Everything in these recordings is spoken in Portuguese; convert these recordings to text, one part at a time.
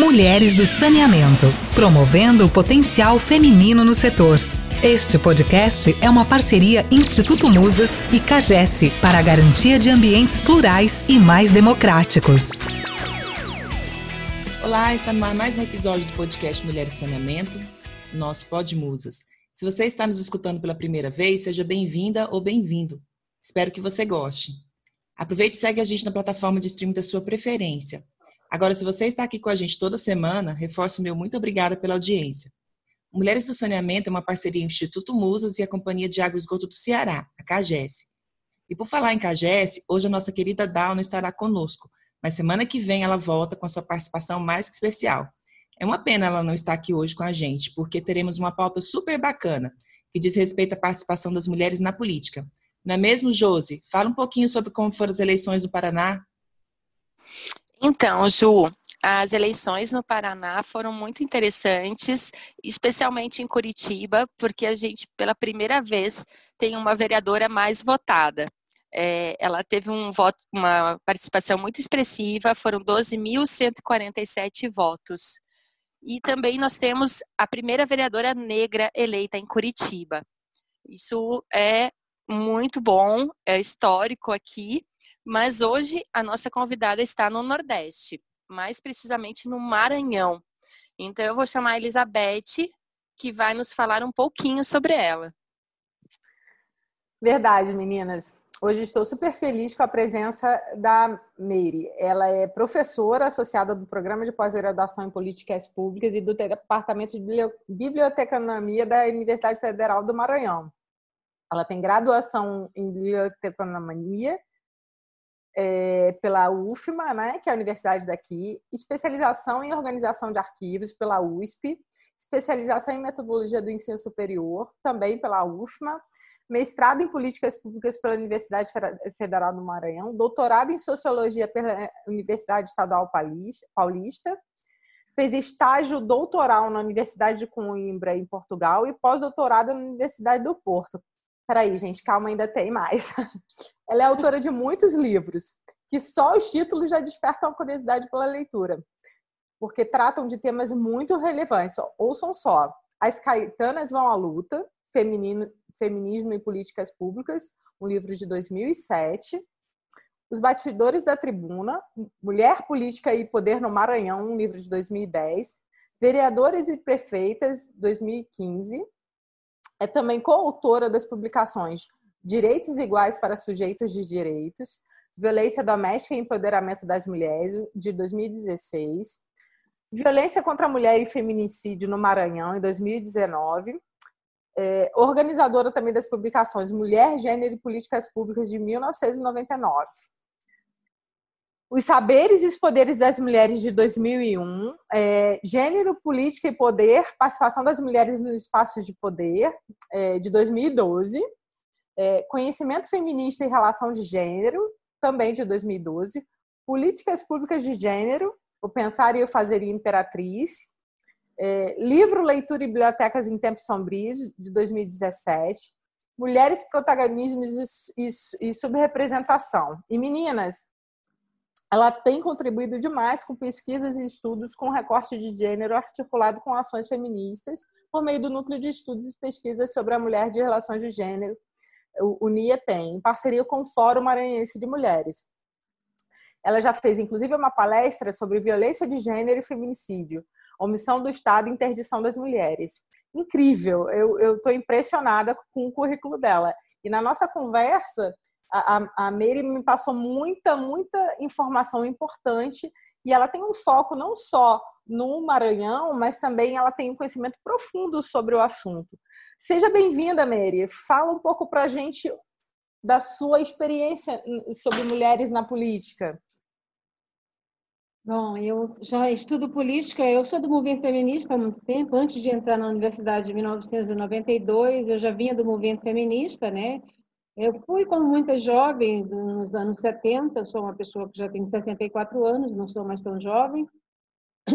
Mulheres do Saneamento, promovendo o potencial feminino no setor. Este podcast é uma parceria Instituto Musas e CAGES para a garantia de ambientes plurais e mais democráticos. Olá, está no ar mais um episódio do podcast Mulheres Saneamento, nosso Pod Musas. Se você está nos escutando pela primeira vez, seja bem-vinda ou bem-vindo. Espero que você goste. Aproveite e segue a gente na plataforma de streaming da sua preferência. Agora, se você está aqui com a gente toda semana, reforço meu muito obrigada pela audiência. Mulheres do Saneamento é uma parceria Instituto Musas e a Companhia de Água e Esgoto do Ceará, a CAGES. E por falar em CAGES, hoje a nossa querida Dalna estará conosco, mas semana que vem ela volta com a sua participação mais que especial. É uma pena ela não estar aqui hoje com a gente, porque teremos uma pauta super bacana, que diz respeito à participação das mulheres na política. Não é mesmo, Josi? Fala um pouquinho sobre como foram as eleições no Paraná. Então, Ju, as eleições no Paraná foram muito interessantes, especialmente em Curitiba, porque a gente, pela primeira vez, tem uma vereadora mais votada. É, ela teve um voto, uma participação muito expressiva, foram 12.147 votos. E também nós temos a primeira vereadora negra eleita em Curitiba. Isso é muito bom, é histórico aqui, mas hoje a nossa convidada está no Nordeste, mais precisamente no Maranhão. Então eu vou chamar a Elizabeth, que vai nos falar um pouquinho sobre ela. Verdade, meninas. Hoje estou super feliz com a presença da Meire. Ela é professora associada do Programa de Pós-Graduação em Políticas Públicas e do Departamento de Biblioteconomia da Universidade Federal do Maranhão. Ela tem graduação em biblioteconomia é, pela UFMA, né, que é a universidade daqui, especialização em organização de arquivos pela USP, especialização em metodologia do ensino superior também pela UFMA, mestrado em políticas públicas pela Universidade Federal do Maranhão, doutorado em sociologia pela Universidade Estadual Paulista, fez estágio doutoral na Universidade de Coimbra, em Portugal, e pós-doutorado na Universidade do Porto. Peraí, gente, calma, ainda tem mais. Ela é autora de muitos livros, que só os títulos já despertam a curiosidade pela leitura, porque tratam de temas muito relevantes. Ouçam só: As Caetanas Vão à Luta, Feminino, Feminismo e Políticas Públicas, um livro de 2007. Os Batidores da Tribuna, Mulher, Política e Poder no Maranhão, um livro de 2010. Vereadores e Prefeitas, 2015 é também coautora das publicações Direitos Iguais para Sujeitos de Direitos, Violência Doméstica e Empoderamento das Mulheres, de 2016, Violência contra a Mulher e Feminicídio no Maranhão, em 2019, é, organizadora também das publicações Mulher, Gênero e Políticas Públicas, de 1999. Os Saberes e os Poderes das Mulheres de 2001, é, Gênero, Política e Poder, Participação das Mulheres nos Espaços de Poder, é, de 2012, é, Conhecimento Feminista e Relação de Gênero, também de 2012, Políticas Públicas de Gênero, O Pensar e o Fazer em Imperatriz, é, Livro, Leitura e Bibliotecas em Tempos Sombrios, de 2017, Mulheres, Protagonismos e, e, e Subrepresentação. E meninas, ela tem contribuído demais com pesquisas e estudos com recorte de gênero articulado com ações feministas por meio do Núcleo de Estudos e Pesquisas sobre a Mulher de Relações de Gênero, o NIEPEN, em parceria com o Fórum Maranhense de Mulheres. Ela já fez, inclusive, uma palestra sobre violência de gênero e feminicídio, omissão do Estado e interdição das mulheres. Incrível, eu estou impressionada com o currículo dela. E na nossa conversa, a, a Meire me passou muita, muita informação importante e ela tem um foco não só no Maranhão, mas também ela tem um conhecimento profundo sobre o assunto. Seja bem-vinda, Meire. Fala um pouco para a gente da sua experiência sobre mulheres na política. Bom, eu já estudo política, eu sou do movimento feminista há muito tempo. Antes de entrar na universidade em 1992, eu já vinha do movimento feminista, né? Eu fui, como muita jovem, nos anos 70, eu sou uma pessoa que já tem 64 anos, não sou mais tão jovem,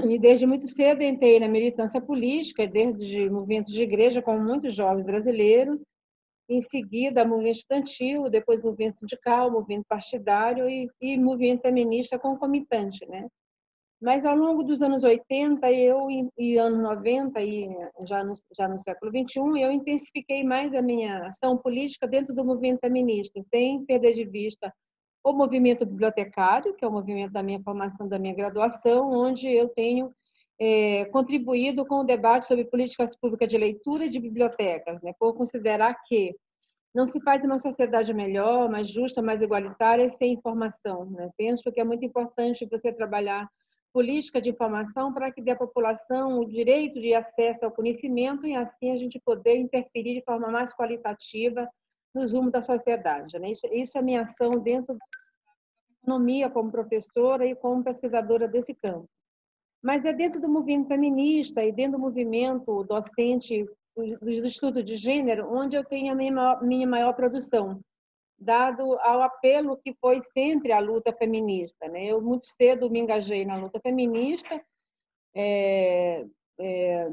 e desde muito cedo entrei na militância política, desde movimentos de igreja, como muitos jovens brasileiros, em seguida movimento estudantil, depois movimento sindical, movimento partidário e, e movimento feminista concomitante, né? Mas ao longo dos anos 80 eu, e anos 90, e já no, já no século 21, eu intensifiquei mais a minha ação política dentro do movimento feminista, sem perder de vista o movimento bibliotecário, que é o movimento da minha formação, da minha graduação, onde eu tenho é, contribuído com o debate sobre políticas públicas de leitura de bibliotecas, né, por considerar que não se faz uma sociedade melhor, mais justa, mais igualitária sem informação. Né? Penso que é muito importante você trabalhar política de informação para que dê à população o direito de acesso ao conhecimento e assim a gente poder interferir de forma mais qualitativa nos rumos da sociedade. Né? Isso, isso é minha ação dentro da economia como professora e como pesquisadora desse campo. Mas é dentro do movimento feminista e dentro do movimento docente do estudo de gênero onde eu tenho a minha maior, minha maior produção dado ao apelo que foi sempre a luta feminista. Né? Eu muito cedo me engajei na luta feminista. É, é,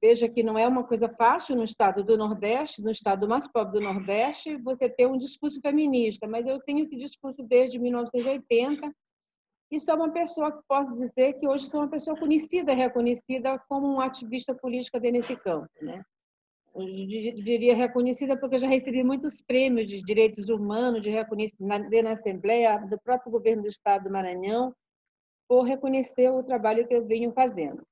veja que não é uma coisa fácil no estado do Nordeste, no estado mais pobre do Nordeste, você ter um discurso feminista, mas eu tenho esse discurso desde 1980 e sou uma pessoa que posso dizer que hoje sou uma pessoa conhecida, reconhecida como uma ativista política desse campo. Né? diria reconhecida porque já recebi muitos prêmios de direitos humanos, de reconhecimento na Assembleia, do próprio governo do Estado do Maranhão, por reconhecer o trabalho que eu venho fazendo.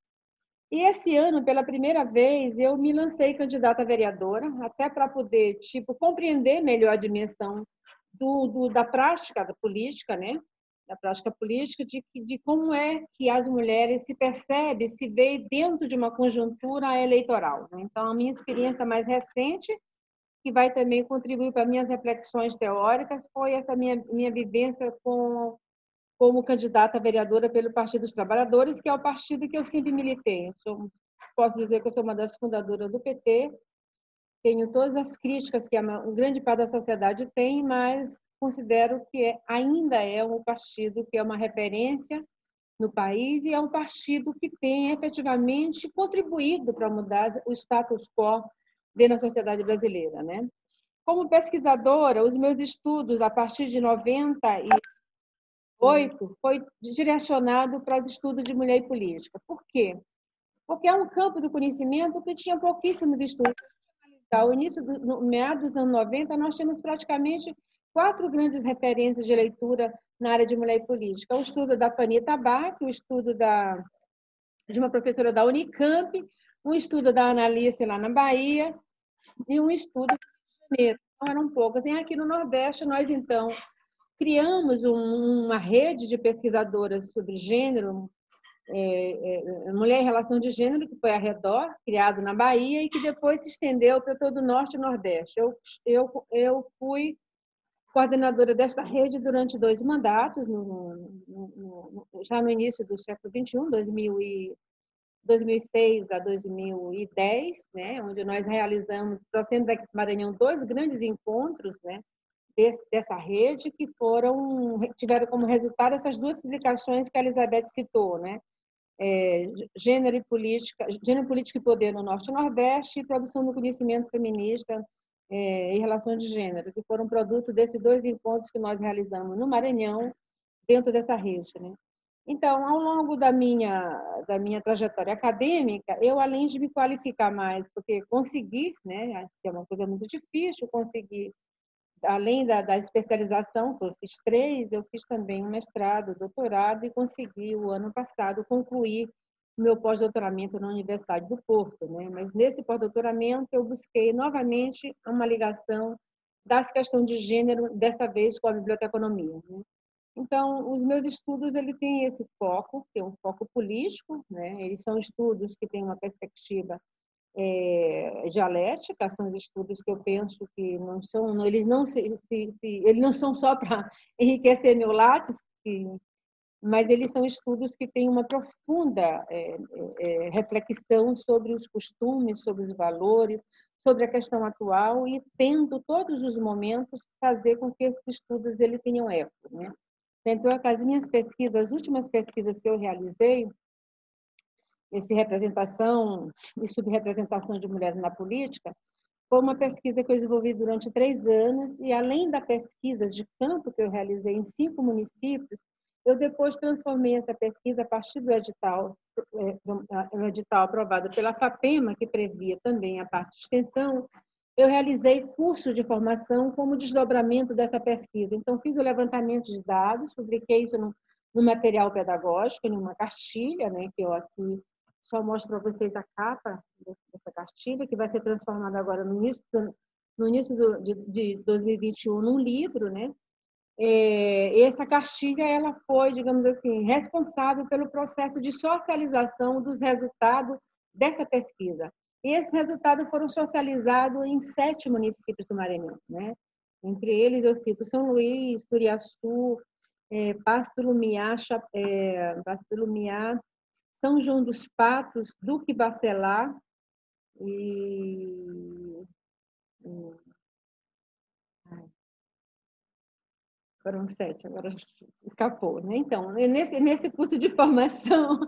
E esse ano, pela primeira vez, eu me lancei candidata a vereadora, até para poder tipo compreender melhor a dimensão do, do, da prática da política, né? da prática política, de, de como é que as mulheres se percebem, se veem dentro de uma conjuntura eleitoral. Né? Então, a minha experiência mais recente, que vai também contribuir para minhas reflexões teóricas, foi essa minha, minha vivência com, como candidata a vereadora pelo Partido dos Trabalhadores, que é o partido que eu sempre militei. Eu sou, posso dizer que eu sou uma das fundadoras do PT, tenho todas as críticas que uma grande parte da sociedade tem, mas considero que é, ainda é um partido que é uma referência no país e é um partido que tem efetivamente contribuído para mudar o status quo dentro da sociedade brasileira, né? Como pesquisadora, os meus estudos a partir de 98 foi direcionado para o estudo de mulher e política. Por quê? Porque é um campo do conhecimento que tinha pouquíssimos estudos. Ao início do no meados dos anos 90, nós tínhamos praticamente quatro grandes referências de leitura na área de mulher e política. O estudo da Fanny Tabac, o estudo da, de uma professora da Unicamp, um estudo da Analice lá na Bahia e um estudo do Rio de Janeiro. Então, eram poucas. E aqui no Nordeste, nós, então, criamos um, uma rede de pesquisadoras sobre gênero, é, é, Mulher em Relação de Gênero, que foi a Redor, criado na Bahia, e que depois se estendeu para todo o Norte e Nordeste. Eu, eu, eu fui coordenadora desta rede durante dois mandatos, no, no, no, já no início do século XXI, 2000 e, 2006 a 2010, né, onde nós realizamos, trouxemos aqui para Maranhão dois grandes encontros né, desse, dessa rede, que foram tiveram como resultado essas duas publicações que a Elizabeth citou, né, é, gênero e política, gênero, política e poder no Norte e Nordeste e produção do conhecimento feminista é, em relação de gênero, que foram produto desses dois encontros que nós realizamos no Maranhão, dentro dessa rede. Né? Então, ao longo da minha, da minha trajetória acadêmica, eu, além de me qualificar mais, porque conseguir, né, que é uma coisa muito difícil, conseguir, além da, da especialização, que eu fiz três, eu fiz também um mestrado, doutorado, e consegui, o ano passado, concluir meu pós-doutoramento na Universidade do Porto, né? Mas nesse pós-doutoramento eu busquei novamente uma ligação das questões de gênero, dessa vez com a biblioteconomia. Né? Então, os meus estudos ele tem esse foco, que é um foco político, né? Eles são estudos que têm uma perspectiva é, dialética, são estudos que eu penso que não são, eles não se, se, se eles não são só para enriquecer meu látis, mas eles são estudos que têm uma profunda é, é, reflexão sobre os costumes, sobre os valores, sobre a questão atual e tendo todos os momentos fazer com que esses estudos ele tenham eco, né? Então, as minhas pesquisas, as últimas pesquisas que eu realizei, esse representação e subrepresentação de mulheres na política, foi uma pesquisa que eu desenvolvi durante três anos e além da pesquisa de campo que eu realizei em cinco municípios, Eu depois transformei essa pesquisa a partir do edital, é, um edital aprovado pela FAPEMA, que previa também a parte de extensão, eu realizei cursos de formação como desdobramento dessa pesquisa. Então, fiz o levantamento de dados, publiquei isso no, no material pedagógico, numa cartilha, né, que eu aqui só mostro para vocês a capa dessa cartilha, que vai ser transformada agora no início, no início do, de, de 2021 num livro, né? É, essa cartilha ela foi, digamos assim, responsável pelo processo de socialização dos resultados dessa pesquisa. E esses resultados foram socializados em sete municípios do Maranhão, né? Entre eles eu cito São Luís, Turiaçu, é, Pasto Lumiar, é, Pasto Lumiar, São João dos Patos, Duque Bacelar e foram sete, agora escapou, né? Então, nesse, nesse curso de formação,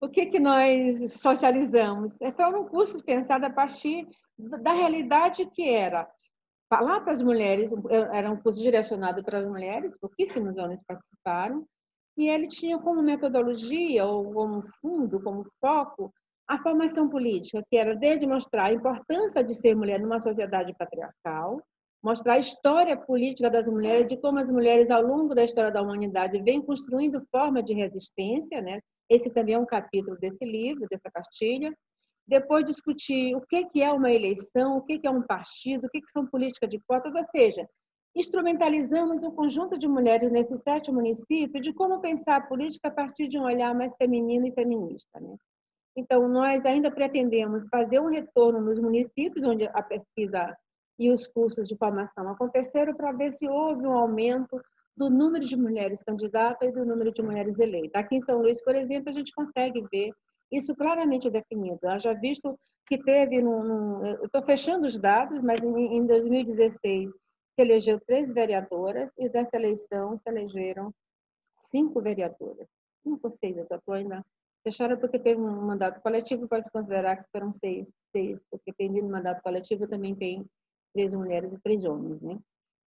o que, que nós socializamos? Então, um curso pensado a partir da realidade que era falar para as mulheres, era um curso direcionado para as mulheres, pouquíssimos homens participaram, e ele tinha como metodologia, ou como fundo, como foco, a formação política, que era desde mostrar a importância de ser mulher numa sociedade patriarcal, mostrar a história política das mulheres, de como as mulheres, ao longo da história da humanidade, vêm construindo forma de resistência, né? Esse também é um capítulo desse livro, dessa cartilha. Depois discutir o que é uma eleição, o que é um partido, o que são políticas de cotas, ou seja, instrumentalizamos um conjunto de mulheres nesses sete municípios de como pensar a política a partir de um olhar mais feminino e feminista. Né? Então, nós ainda pretendemos fazer um retorno nos municípios onde a pesquisa e os cursos de formação aconteceram para ver se houve um aumento do número de mulheres candidatas e do número de mulheres eleitas. Aqui em São Luís, por exemplo, a gente consegue ver isso claramente definido. Eu já visto que teve, no, no eu estou fechando os dados, mas em, em 2016 se elegeu três vereadoras e dessa eleição se elegeram cinco vereadoras. Cinco ou seis, eu estou ainda fecharam porque teve um mandato coletivo, pode considerar que foram seis, seis porque tem no mandato coletivo também tem três mulheres e três homens, né?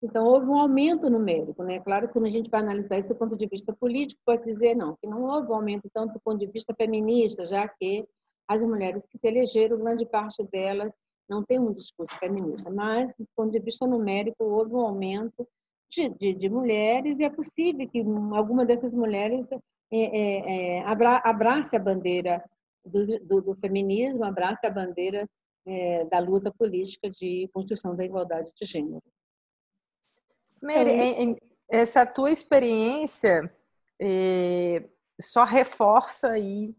Então, houve um aumento numérico, né? Claro que quando a gente vai analisar isso do ponto de vista político, pode dizer, não, que não houve um aumento tanto do ponto de vista feminista, já que as mulheres que se elegeram, grande parte delas não tem um discurso feminista, mas do ponto de vista numérico, houve um aumento de, de, de mulheres e é possível que alguma dessas mulheres é, é, é, abra, abrace a bandeira do, do, do, feminismo, abrace a bandeira é, da luta política de construção da igualdade de gênero. Mary, essa tua experiência eh, só reforça aí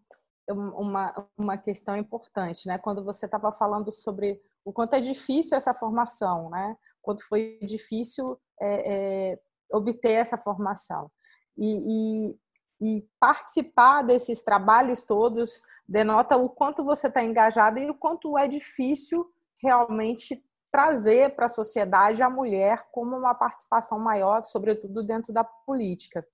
uma, uma questão importante, né? Quando você estava falando sobre o quanto é difícil essa formação, né? Quanto foi difícil é, é, obter essa formação. E, e, e, participar desses trabalhos todos denota o quanto você está engajada e o quanto é difícil realmente trazer para a sociedade a mulher como uma participação maior, sobretudo dentro da política.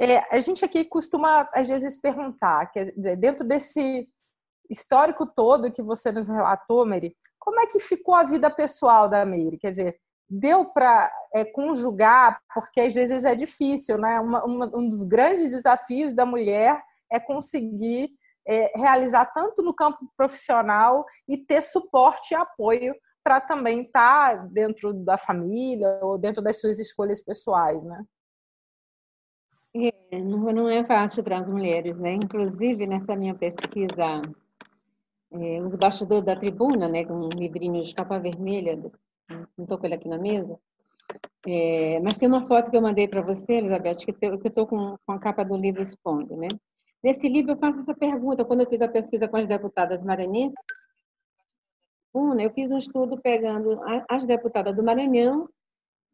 É, a gente aqui costuma, às vezes, perguntar, dizer, dentro desse histórico todo que você nos relatou, Mary, como é que ficou a vida pessoal da Mary? Quer dizer, deu para é, conjugar, porque às vezes é difícil, né? Uma, uma, um dos grandes desafios da mulher é conseguir é, realizar tanto no campo profissional e ter suporte e apoio para também estar tá dentro da família ou dentro das suas escolhas pessoais, né? É, não, é fácil para as mulheres, né? Inclusive nessa minha pesquisa, é, os bastidores da tribuna, né, com um livrinho de capa vermelha, não estou com ele aqui na mesa, é, mas tem uma foto que eu mandei para você, Elizabeth, que eu estou com, com, a capa do livro expondo, né? Nesse livro eu faço essa pergunta, quando eu fiz a pesquisa com as deputadas maranhenses, UNA, eu fiz um estudo pegando as deputadas do Maranhão,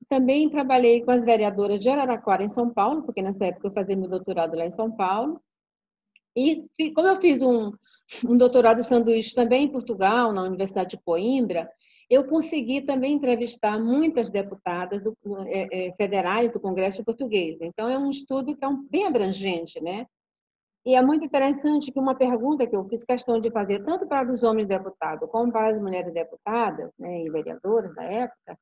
também trabalhei com as vereadoras de Araraquara, em São Paulo, porque nessa época eu fazia meu doutorado lá em São Paulo. E como eu fiz um, um doutorado sanduíche também em Portugal, na Universidade de Coimbra, eu consegui também entrevistar muitas deputadas do, é, é, federais do Congresso Português. Então, é um estudo que é um, bem abrangente, né? E é muito interessante que uma pergunta que eu fiz questão de fazer, tanto para os homens deputados como para as mulheres deputadas né, e vereadoras da época,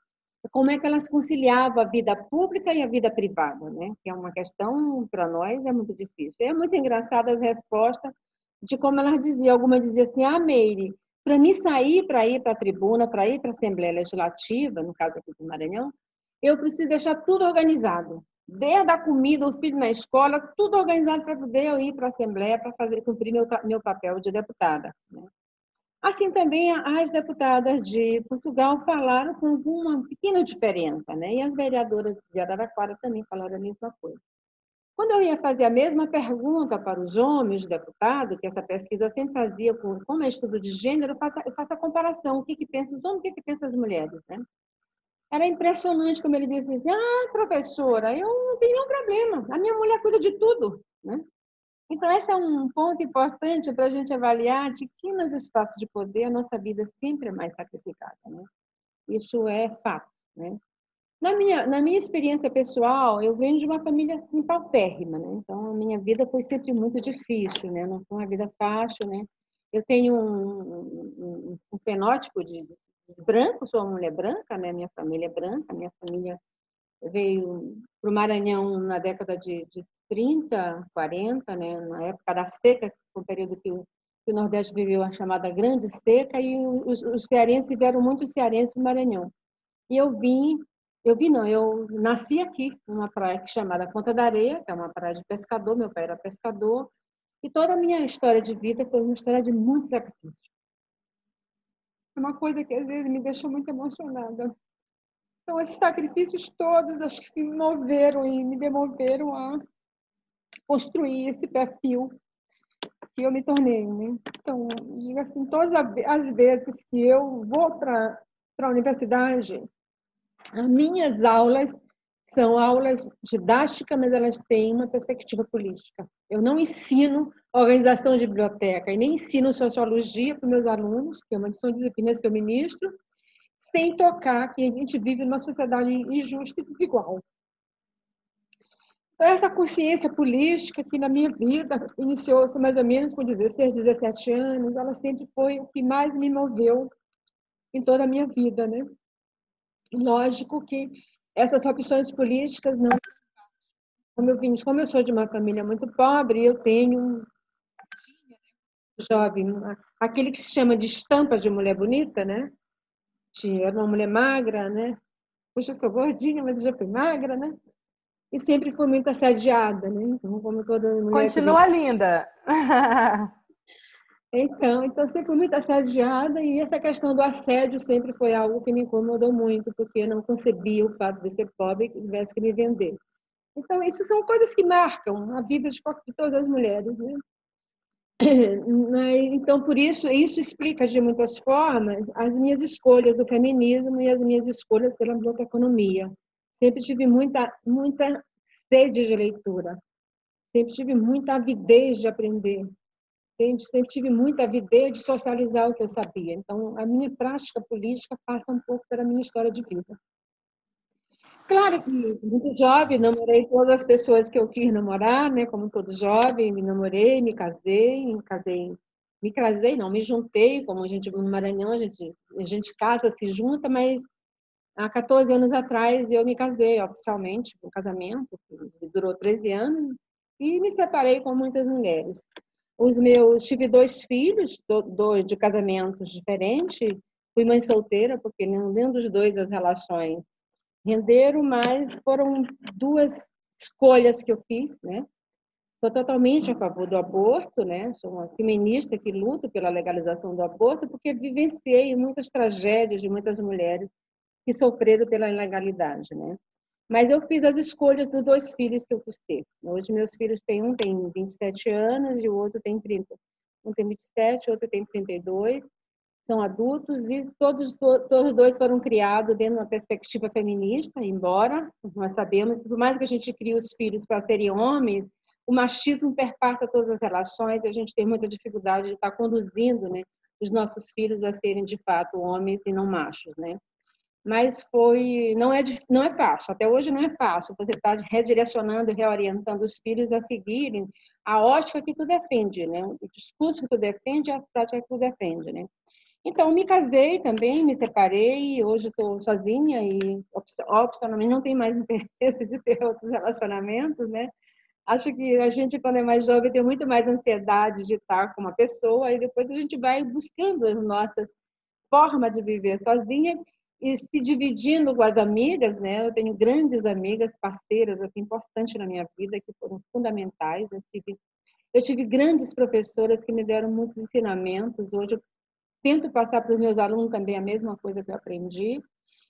como é que elas conciliavam a vida pública e a vida privada, né? Que é uma questão para nós é muito difícil. É muito engraçada as respostas de como elas diziam. Algumas diziam assim: "Ah, Meire, para mim sair para ir para a tribuna, para ir para a Assembleia Legislativa, no caso aqui do Maranhão, eu preciso deixar tudo organizado. Desde a comida, o filho na escola, tudo organizado para poder eu ir para a Assembleia para fazer cumprir meu, meu papel de deputada. Né? Assim também as deputadas de Portugal falaram com uma pequena diferença, né? E as vereadoras de Araraquara também falaram a mesma coisa. Quando eu ia fazer a mesma pergunta para os homens deputados, que essa pesquisa sempre fazia, com, como é estudo de gênero, eu faço, eu faço a comparação, o que, que pensam os homens, o que, que pensam as mulheres, né? Era impressionante como ele dizia assim, ah, professora, eu não tenho nenhum problema, a minha mulher cuida de tudo, né? Então, esse é um ponto importante para a gente avaliar de que nos espaços de poder a nossa vida sempre é mais sacrificada. Né? Isso é fato. Né? Na, minha, na minha experiência pessoal, eu venho de uma família assim, paupérrima. Né? Então, a minha vida foi sempre muito difícil, né? não foi uma vida fácil. Né? Eu tenho um, um, um fenótipo de, branco, sou uma mulher branca, né? minha família é branca, minha família veio para o Maranhão na década de, de 30, 40, né, na época da seca, foi período que o, que o Nordeste viveu a chamada Grande Seca, e os, os cearenses vieram muitos cearenses do Maranhão. E eu vim, eu vim não, eu nasci aqui, numa praia chamada Ponta da Areia, que é uma praia de pescador, meu pai era pescador, e toda a minha história de vida foi uma história de muito sacrifício. É uma coisa que às vezes me deixa muito emocionada. Então, esses sacrifícios todos, acho que me moveram e me demoveram a construir esse perfil que eu me tornei. Né? Então, assim, todas as vezes que eu vou para a universidade, as minhas aulas são aulas didáticas, mas elas têm uma perspectiva política. Eu não ensino organização de biblioteca e nem ensino sociologia para meus alunos, que é uma lição de disciplinas que eu ministro, sem tocar que a gente vive numa sociedade injusta e desigual. Então, essa consciência política que na minha vida iniciou-se mais ou menos com 16, 17 anos, ela sempre foi o que mais me moveu em toda a minha vida, né? Lógico que essas opções políticas não como eu vim, como eu sou de uma família muito pobre, eu tenho jovem, aquele que se chama de estampa de mulher bonita, né? Era uma mulher magra, né? Puxa, eu sou gordinha, mas eu já fui magra, né? E sempre fui muito assediada, né? Então, como toda mulher. Continua que... linda! então, então, sempre fui muito assediada e essa questão do assédio sempre foi algo que me incomodou muito, porque eu não concebia o fato de ser pobre e tivesse que me vender. Então, isso são coisas que marcam a vida de, todas as mulheres, né? Então, por isso, isso explica de muitas formas as minhas escolhas do feminismo e as minhas escolhas pela biblioteconomia. Sempre tive muita, muita sede de leitura. Sempre tive muita avidez de aprender. Sempre tive muita avidez de socializar o que eu sabia. Então, a minha prática política passa um pouco pela minha história de vida. Claro que muito jovem, namorei todas as pessoas que eu quis namorar, né? Como todo jovem, me namorei, me casei, me casei, me casei, não, me juntei, como a gente no Maranhão, a gente, a gente casa, se junta, mas Há 14 anos atrás eu me casei oficialmente, um casamento que durou 13 anos, e me separei com muitas mulheres. Os meus tive dois filhos, dois de casamentos diferentes. Fui mãe solteira porque nenhum dos dois as relações renderam, mas foram duas escolhas que eu fiz, né? Sou totalmente a favor do aborto, né? Sou uma feminista que luta pela legalização do aborto porque vivenciei muitas tragédias de muitas mulheres que sofreram pela ilegalidade, né? Mas eu fiz as escolhas dos dois filhos que eu quis ter. Hoje meus filhos têm um tem 27 anos e o outro tem 30. Um tem 27, o outro tem 32. São adultos e todos todos dois foram criados dentro de uma perspectiva feminista, embora nós sabemos por mais que a gente crie os filhos para serem homens, o machismo perpassa todas as relações e a gente tem muita dificuldade de estar conduzindo, né, os nossos filhos a serem de fato homens e não machos, né? Mas foi não é não é fácil. Até hoje não é fácil. Você está redirecionando e reorientando os filhos a seguirem a ótica que tu defende, né? O discurso que tu defende, a prática que tu defende, né? Então, me casei também, me separei, hoje estou sozinha e opcionalmente não tenho mais interesse de ter outros relacionamentos, né? Acho que a gente, quando é mais jovem, tem muito mais ansiedade de estar com uma pessoa e depois a gente vai buscando as nossas formas de viver sozinha e se dividindo com as amigas, né? Eu tenho grandes amigas, parceiras, assim, importantes na minha vida, que foram fundamentais. Eu tive, eu tive grandes professoras que me deram muitos ensinamentos. Hoje eu tento passar para os meus alunos também a mesma coisa que eu aprendi.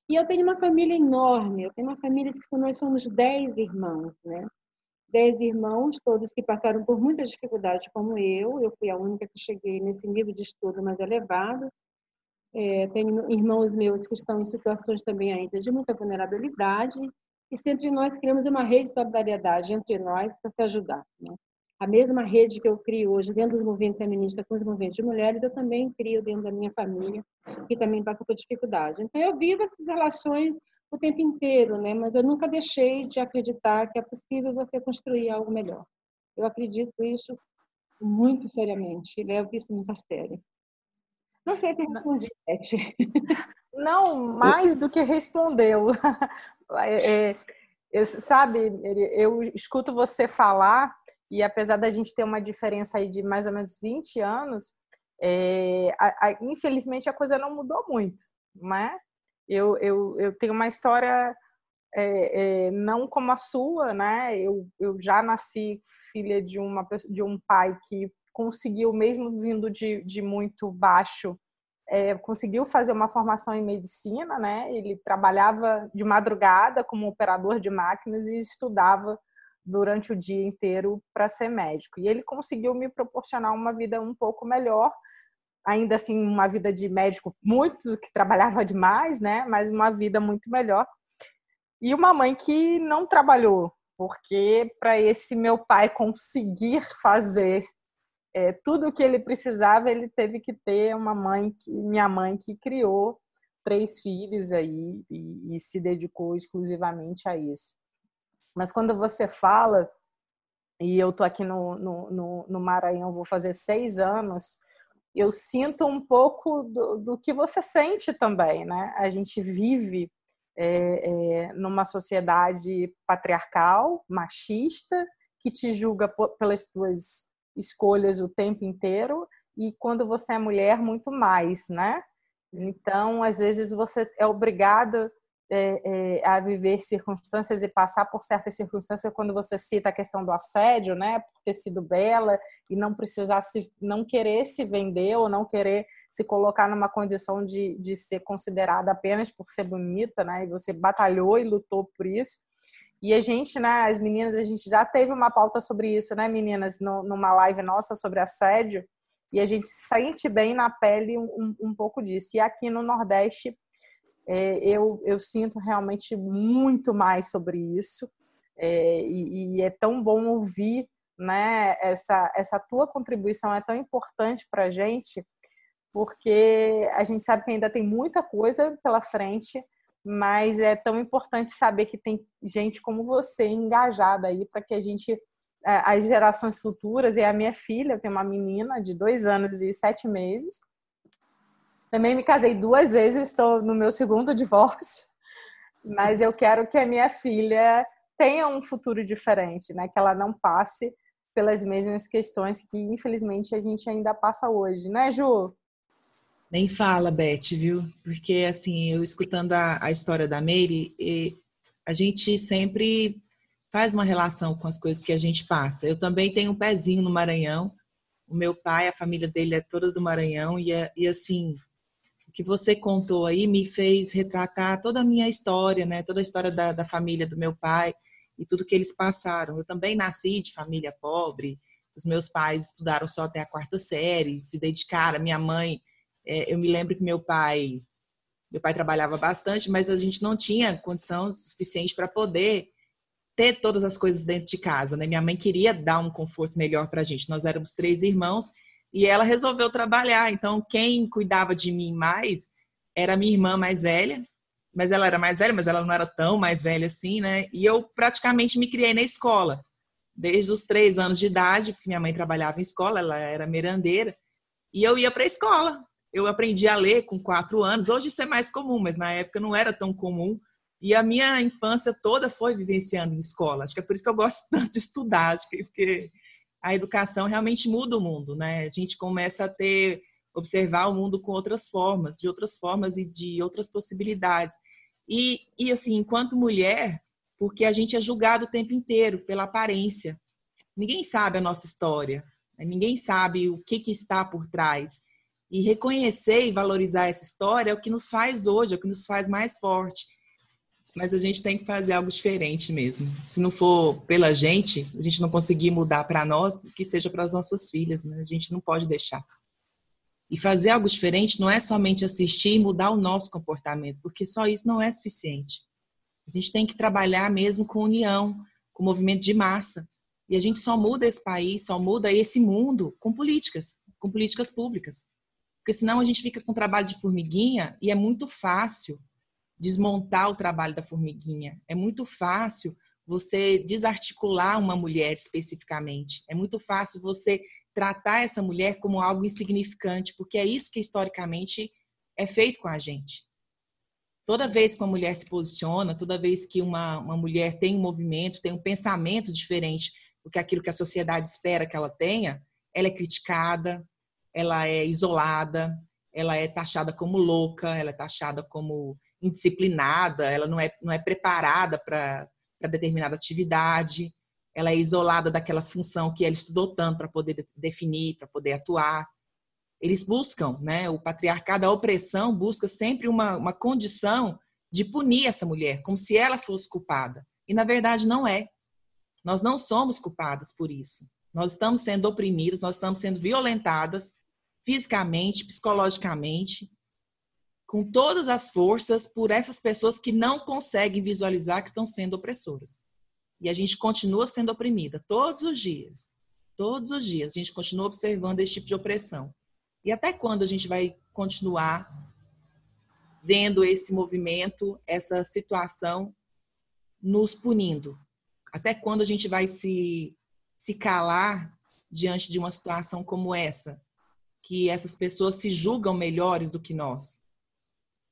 E eu tenho uma família enorme, eu tenho uma família que nós somos dez irmãos, né? Dez irmãos, todos que passaram por muitas dificuldades, como eu. Eu fui a única que cheguei nesse nível de estudo mais elevado. É, tenho irmãos meus que estão em situações também ainda de muita vulnerabilidade. E sempre nós criamos uma rede de solidariedade entre nós para se ajudar. Né? a mesma rede que eu crio hoje dentro dos movimentos feministas com os movimentos de mulheres, eu também crio dentro da minha família, que também passa por dificuldade. Então, eu vivo essas relações o tempo inteiro, né? mas eu nunca deixei de acreditar que é possível você construir algo melhor. Eu acredito isso muito seriamente levo isso muito a sério. Não sei se respondi, Beth. Não, mais do que respondeu. É, é, sabe, eu escuto você falar e apesar da gente ter uma diferença aí de mais ou menos 20 anos, é, a, a, infelizmente a coisa não mudou muito, né? Eu, eu, eu tenho uma história é, é, não como a sua, né? Eu, eu já nasci filha de, uma, de um pai que conseguiu, mesmo vindo de, de muito baixo, é, conseguiu fazer uma formação em medicina, né? Ele trabalhava de madrugada como operador de máquinas e estudava durante o dia inteiro para ser médico. E ele conseguiu me proporcionar uma vida um pouco melhor, ainda assim uma vida de médico muito que trabalhava demais, né? Mas uma vida muito melhor. E uma mãe que não trabalhou, porque para esse meu pai conseguir fazer é, tudo o que ele precisava, ele teve que ter uma mãe, que, minha mãe que criou três filhos aí e, e se dedicou exclusivamente a isso. Mas quando você fala, e eu tô aqui no, no, no, no Maranhão, vou fazer seis anos, eu sinto um pouco do, do que você sente também, né? A gente vive é, é, numa sociedade patriarcal, machista, que te julga pelas tuas escolhas o tempo inteiro, e quando você é mulher, muito mais, né? Então, às vezes, você é obrigada é, é, a viver circunstâncias e passar por certas circunstâncias quando você cita a questão do assédio, né, por ter sido bela e não precisar se, não querer se vender ou não querer se colocar numa condição de, de ser considerada apenas por ser bonita, né, e você batalhou e lutou por isso. E a gente, né, as meninas, a gente já teve uma pauta sobre isso, né, meninas, no, numa live nossa sobre assédio, e a gente sente bem na pele um, um pouco disso. E aqui no Nordeste, é, eu, eu sinto realmente muito mais sobre isso. É, e, e, é tão bom ouvir né, essa, essa tua contribuição, é tão importante para a gente, porque a gente sabe que ainda tem muita coisa pela frente, mas é tão importante saber que tem gente como você engajada aí para que a gente, é, as gerações futuras, e a minha filha, tenho uma menina de dois anos e sete meses, também me casei duas vezes, estou no meu segundo divórcio, mas eu quero que a minha filha tenha um futuro diferente, né? Que ela não passe pelas mesmas questões que infelizmente a gente ainda passa hoje, né, Ju? Nem fala, Beth, viu? Porque assim, eu escutando a, a história da Meire, a gente sempre faz uma relação com as coisas que a gente passa. Eu também tenho um pezinho no Maranhão. O meu pai, a família dele é toda do Maranhão e, e assim, que você contou aí me fez retratar toda a minha história, né? Toda a história da, da família do meu pai e tudo que eles passaram. Eu também nasci de família pobre. Os meus pais estudaram só até a quarta série, se dedicaram. Minha mãe, é, eu me lembro que meu pai, meu pai trabalhava bastante, mas a gente não tinha condição suficiente para poder ter todas as coisas dentro de casa, né? Minha mãe queria dar um conforto melhor para a gente. Nós éramos três irmãos e ela resolveu trabalhar. Então, quem cuidava de mim mais era minha irmã mais velha, mas ela era mais velha, mas ela não era tão mais velha assim, né? E eu praticamente me criei na escola, desde os três anos de idade, porque minha mãe trabalhava em escola, ela era merendeira, e eu ia para a escola. Eu aprendi a ler com quatro anos. Hoje isso é mais comum, mas na época não era tão comum. E a minha infância toda foi vivenciando em escola. Acho que é por isso que eu gosto tanto de estudar, acho que porque a educação realmente muda o mundo, né? A gente começa a ter observar o mundo com outras formas, de outras formas e de outras possibilidades. E, e assim, enquanto mulher, porque a gente é julgado o tempo inteiro pela aparência. Ninguém sabe a nossa história, né? ninguém sabe o que, que está por trás. E reconhecer e valorizar essa história é o que nos faz hoje, é o que nos faz mais forte. Mas a gente tem que fazer algo diferente mesmo. Se não for pela gente, a gente não conseguir mudar para nós, que seja para as nossas filhas, né? A gente não pode deixar. E fazer algo diferente não é somente assistir e mudar o nosso comportamento, porque só isso não é suficiente. A gente tem que trabalhar mesmo com união, com movimento de massa. E a gente só muda esse país, só muda esse mundo com políticas, com políticas públicas. Porque senão a gente fica com trabalho de formiguinha e é muito fácil desmontar o trabalho da formiguinha. É muito fácil você desarticular uma mulher especificamente. É muito fácil você tratar essa mulher como algo insignificante, porque é isso que historicamente é feito com a gente. Toda vez que uma mulher se posiciona, toda vez que uma, uma mulher tem um movimento, tem um pensamento diferente do que aquilo que a sociedade espera que ela tenha, ela é criticada, ela é isolada, ela é taxada como louca, ela é taxada como indisciplinada, ela não é, não é preparada para determinada atividade ela é isolada daquela função que ela estudou tanto para poder definir, para poder atuar. Eles buscam, né? O patriarcado, a opressão, busca sempre uma, uma condição de punir essa mulher, como se ela fosse culpada. E na verdade não é. Nós não somos culpadas por isso. Nós estamos sendo oprimidas, nós estamos sendo violentadas fisicamente, psicologicamente, com todas as forças por essas pessoas que não conseguem visualizar que estão sendo opressoras. E a gente continua sendo oprimida todos os dias. Todos os dias a gente continua observando esse tipo de opressão. E até quando a gente vai continuar vendo esse movimento, essa situação nos punindo? Até quando a gente vai se, se calar diante de uma situação como essa? Que essas pessoas se julgam melhores do que nós.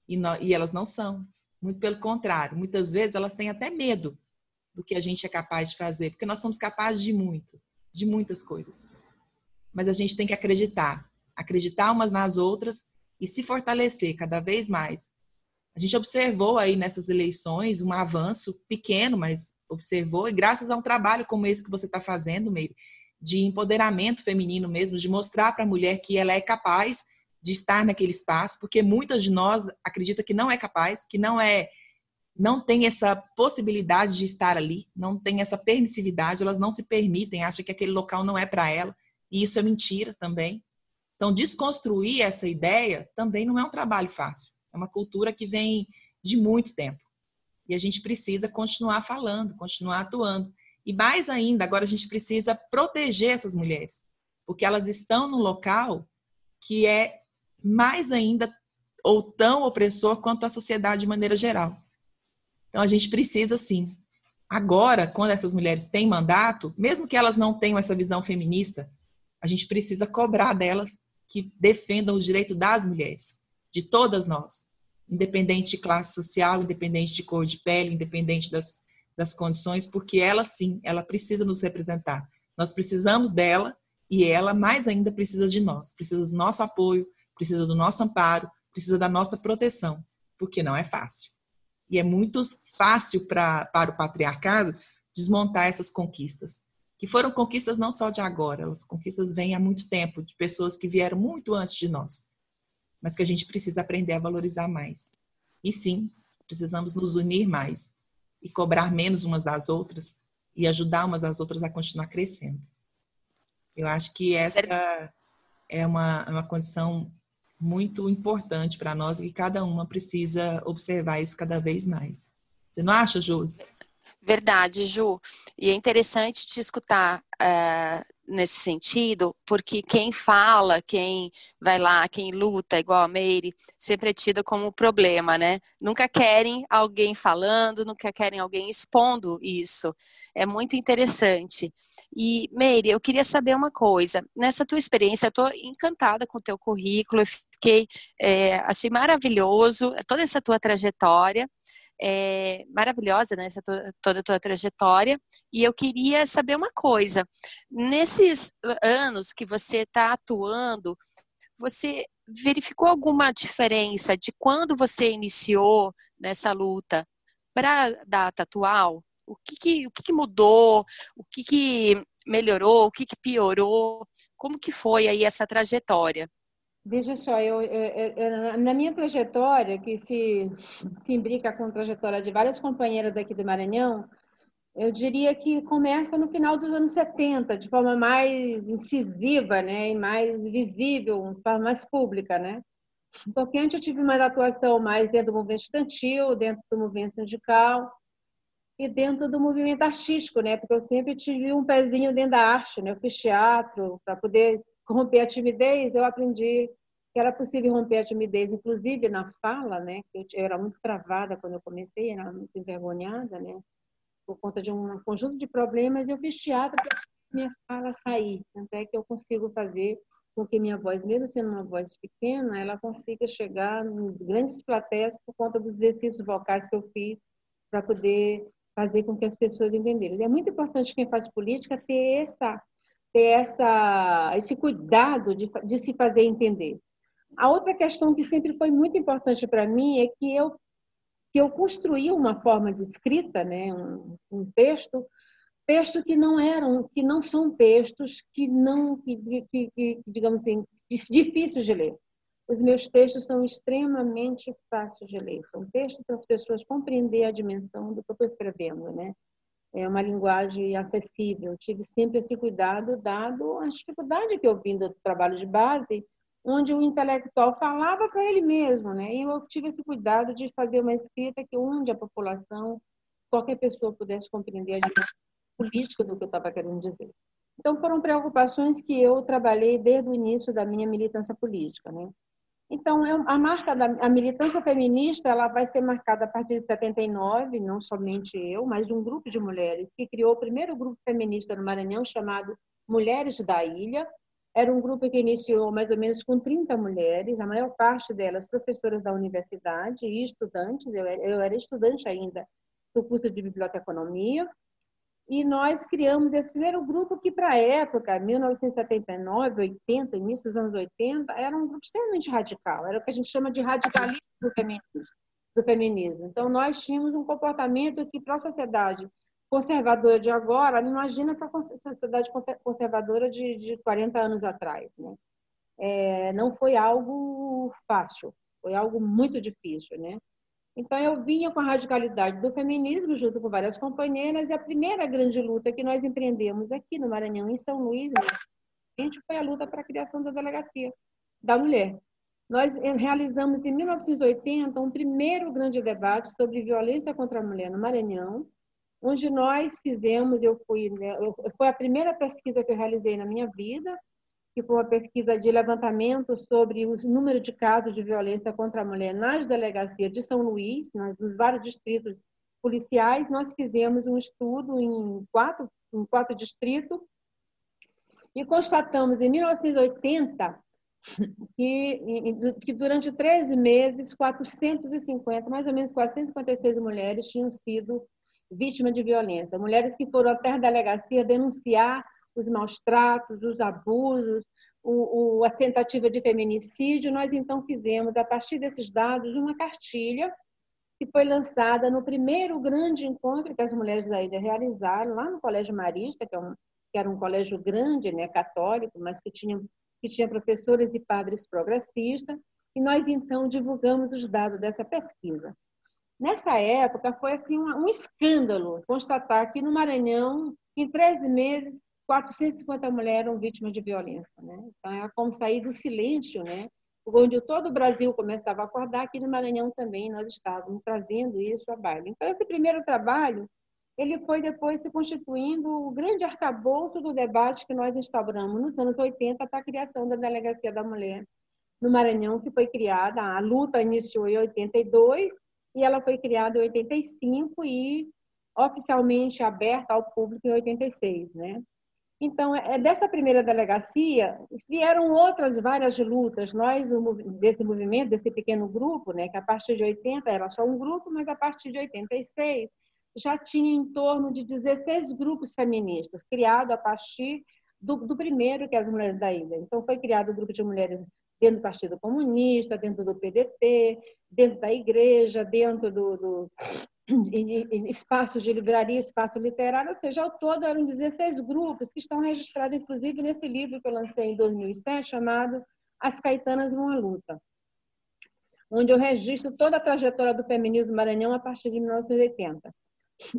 E, no, e elas não são. Muito pelo contrário, muitas vezes elas têm até medo do que a gente é capaz de fazer, porque nós somos capazes de muito, de muitas coisas. Mas a gente tem que acreditar, acreditar umas nas outras e se fortalecer cada vez mais. A gente observou aí nessas eleições um avanço pequeno, mas observou, e graças a um trabalho como esse que você está fazendo, Meire, de empoderamento feminino mesmo, de mostrar para a mulher que ela é capaz de estar naquele espaço, porque muitas de nós acreditam que não é capaz, que não é não tem essa possibilidade de estar ali, não tem essa permissividade, elas não se permitem, acham que aquele local não é para ela, e isso é mentira também. Então, desconstruir essa ideia também não é um trabalho fácil. É uma cultura que vem de muito tempo. E a gente precisa continuar falando, continuar atuando. E mais ainda, agora a gente precisa proteger essas mulheres, porque elas estão num local que é mais ainda ou tão opressor quanto a sociedade de maneira geral. Então a gente precisa sim. Agora, quando essas mulheres têm mandato, mesmo que elas não tenham essa visão feminista, a gente precisa cobrar delas que defendam o direito das mulheres, de todas nós, independente de classe social, independente de cor de pele, independente das, das condições, porque ela sim, ela precisa nos representar. Nós precisamos dela e ela mais ainda precisa de nós, precisa do nosso apoio, precisa do nosso amparo, precisa da nossa proteção, porque não é fácil. E é muito fácil pra, para o patriarcado desmontar essas conquistas, que foram conquistas não só de agora, as conquistas vêm há muito tempo, de pessoas que vieram muito antes de nós, mas que a gente precisa aprender a valorizar mais. E sim, precisamos nos unir mais e cobrar menos umas das outras e ajudar umas às outras a continuar crescendo. Eu acho que essa é uma, uma condição muito importante para nós e cada uma precisa observar isso cada vez mais. Você não acha, Josi? Verdade, Ju. E é interessante te escutar uh, nesse sentido, porque quem fala, quem vai lá, quem luta, igual a Meire, sempre é tida como problema, né? Nunca querem alguém falando, nunca querem alguém expondo isso. É muito interessante. E, Meire, eu queria saber uma coisa. Nessa tua experiência, eu estou encantada com o teu currículo, fiquei, é, achei maravilhoso toda essa tua trajetória. É, maravilhosa, né, essa toda, toda a tua trajetória. E eu queria saber uma coisa: nesses anos que você está atuando, você verificou alguma diferença de quando você iniciou nessa luta para a data atual? O que, que o que, que, mudou? O que, que melhorou? O que, que piorou? Como que foi aí essa trajetória? Veja só, eu, eu, eu, na minha trajetória, que se, se imbrica com a trajetória de várias companheiras daqui do Maranhão, eu diria que começa no final dos anos 70, de forma mais incisiva, né, e mais visível, de forma mais pública, né? Porque antes eu tive uma atuação mais dentro do movimento estudantil, dentro do movimento sindical e dentro do movimento artístico, né? Porque eu sempre tive um pezinho dentro da arte, né? Eu fiz teatro para poder romper a timidez. Eu aprendi que era possível romper a timidez, inclusive na fala, né? Eu era muito travada quando eu comecei, era muito envergonhada, né? Por conta de um conjunto de problemas, eu fiz teatro para minha fala sair. Tanto é que eu consigo fazer com que minha voz, mesmo sendo uma voz pequena, ela consiga chegar em grandes plateias por conta dos exercícios vocais que eu fiz para poder fazer com que as pessoas entenderem. É muito importante quem faz política ter essa ter essa esse cuidado de, de se fazer entender. A outra questão que sempre foi muito importante para mim é que eu que eu construí uma forma de escrita, né, um, um texto textos que não eram, que não são textos que não, que, que, que, digamos assim, difíceis de ler. Os meus textos são extremamente fáceis de ler. São textos para as pessoas compreender a dimensão do que eu estou escrevendo, né? É uma linguagem acessível. Eu tive sempre esse cuidado, dado a dificuldade que eu vim do trabalho de base, onde o intelectual falava para ele mesmo, né? E eu tive esse cuidado de fazer uma escrita que onde a população, qualquer pessoa pudesse compreender a dimensão política do que eu estava querendo dizer. Então, foram preocupações que eu trabalhei desde o início da minha militância política, né? Então, eu, a marca da a militância feminista, ela vai ser marcada a partir de 79, não somente eu, mas um grupo de mulheres que criou o primeiro grupo feminista no Maranhão chamado Mulheres da Ilha. Era um grupo que iniciou mais ou menos com 30 mulheres, a maior parte delas professoras da universidade e estudantes. Eu, eu era estudante ainda do curso de biblioteconomia e nós criamos esse primeiro grupo que, para a época, 1979, 80, início dos anos 80, era um grupo extremamente radical. Era o que a gente chama de radicalismo do feminismo. Do feminismo. Então, nós tínhamos um comportamento que, para a sociedade conservadora de agora, imagina para a sociedade conservadora de, de 40 anos atrás. Né? É, não foi algo fácil, foi algo muito difícil. Né? Então, eu vinha com a radicalidade do feminismo, junto com várias companheiras, e a primeira grande luta que nós empreendemos aqui no Maranhão, em São Luís, a gente foi a luta para a criação da delegacia da mulher. Nós realizamos em 1980 um primeiro grande debate sobre violência contra a mulher no Maranhão, onde nós fizemos, eu fui, né, foi a primeira pesquisa que eu realizei na minha vida, que foi uma pesquisa de levantamento sobre os números de casos de violência contra a mulher nas delegacias de São Luís, nos vários distritos policiais. Nós fizemos um estudo em quatro, em quatro distritos e constatamos em 1980 que, que durante 13 meses, 450, mais ou menos 456 mulheres tinham sido vítimas de violência. Mulheres que foram até a delegacia denunciar os maus tratos, os abusos, o, o, a tentativa de feminicídio, nós então fizemos, a partir desses dados, uma cartilha que foi lançada no primeiro grande encontro que as mulheres da ilha realizaram, lá no Colégio Marista, que, é um, que era um colégio grande, né, católico, mas que tinha, que tinha professores e padres progressistas, e nós então divulgamos os dados dessa pesquisa. Nessa época, foi assim um, um escândalo constatar que no Maranhão, em 13 meses, 450 mulheres eram vítimas de violência. Né? Então, é como sair do silêncio, né? onde todo o Brasil começava a acordar, aqui no Maranhão também nós estávamos trazendo isso a baile. Então, esse primeiro trabalho, ele foi depois se constituindo o grande arcabouço do debate que nós instauramos nos anos 80 para a criação da Delegacia da Mulher no Maranhão, que foi criada, a luta iniciou em 82 e ela foi criada em 85 e oficialmente aberta ao público em 86, né? Então, é dessa primeira delegacia vieram outras várias lutas. Nós, desse movimento, desse pequeno grupo, né, que a partir de 80 era só um grupo, mas a partir de 86 já tinha em torno de 16 grupos feministas, criado a partir do, do primeiro, que é as Mulheres da Ilha. Então, foi criado o um grupo de mulheres dentro do Partido Comunista, dentro do PDT, dentro da igreja, dentro do, do espaços de livraria, espaço literário, ou seja, ao todo eram 16 grupos que estão registrados, inclusive, nesse livro que eu lancei em 2007, chamado As Caetanas Vão à Luta, onde eu registro toda a trajetória do feminismo maranhão a partir de 1980.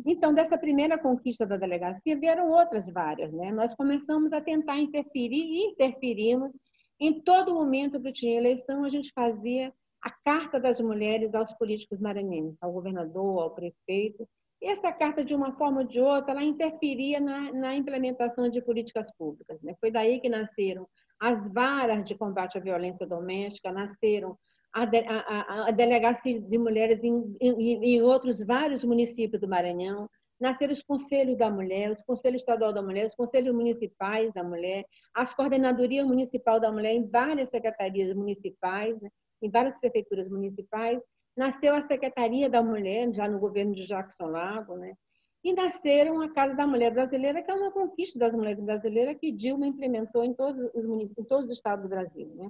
Então, dessa primeira conquista da delegacia, vieram outras várias. Né? Nós começamos a tentar interferir e interferimos em todo momento que tinha eleição, a gente fazia a carta das mulheres aos políticos maranhenses, ao governador, ao prefeito. E essa carta, de uma forma ou de outra, ela interferia na, na implementação de políticas públicas. Né? Foi daí que nasceram as varas de combate à violência doméstica, nasceram a, de, a, a delegacia de mulheres em, em, em, outros vários municípios do Maranhão, nasceram os conselhos da mulher, os conselhos estadual da mulher, os conselhos municipais da mulher, as coordenadorias municipal da mulher em várias secretarias municipais, né? Em várias prefeituras municipais. Nasceu a Secretaria da Mulher, já no governo de Jackson Lago, né? E nasceram a Casa da Mulher Brasileira, que é uma conquista das mulheres brasileiras que Dilma implementou em todos os, municípios, em todos os estados do Brasil, né?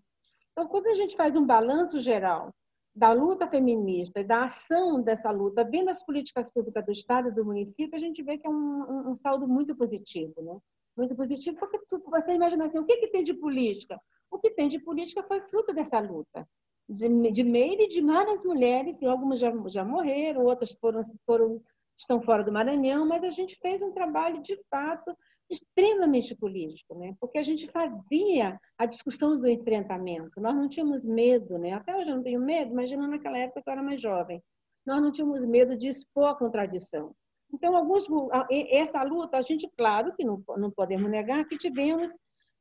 Então, quando a gente faz um balanço geral da luta feminista e da ação dessa luta dentro das políticas públicas do Estado e do município, a gente vê que é um, um, saldo muito positivo, né? Muito positivo, porque você imagina assim, o que, que tem de política? O que tem de política foi fruto dessa luta de, de Meire e de várias mulheres, e algumas já, já morreram, outras foram, foram, estão fora do Maranhão, mas a gente fez um trabalho, de fato, extremamente político, né? porque a gente fazia a discussão do enfrentamento, nós não tínhamos medo, né? até hoje eu não tenho medo, imagina naquela época que eu era mais jovem, nós não tínhamos medo de expor a contradição. Então, alguns, essa luta, a gente, claro que não, não podemos negar que tivemos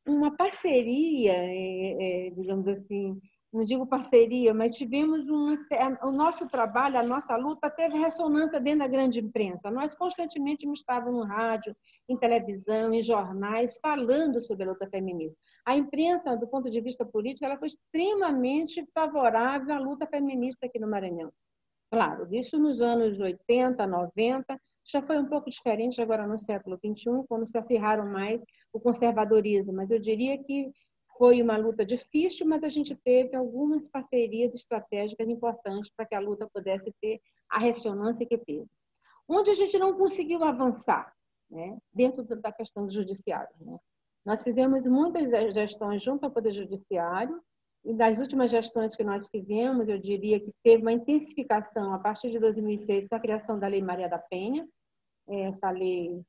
uma parceria, é, é, digamos assim, não digo parceria, mas tivemos um, o nosso trabalho, a nossa luta teve ressonância dentro da grande imprensa. Nós constantemente estávamos no rádio, em televisão, em jornais, falando sobre a luta feminista. A imprensa, do ponto de vista político, ela foi extremamente favorável à luta feminista aqui no Maranhão. Claro, isso nos anos 80, 90, já foi um pouco diferente agora no século XXI, quando se acirraram mais o conservadorismo, mas eu diria que foi uma luta difícil, mas a gente teve algumas parcerias estratégicas importantes para que a luta pudesse ter a ressonância que teve. Onde a gente não conseguiu avançar, né? dentro da questão do judiciário. Né? Nós fizemos muitas gestões junto ao Poder Judiciário, e das últimas gestões que nós fizemos, eu diria que teve uma intensificação a partir de 2006 com a criação da Lei Maria da Penha, essa lei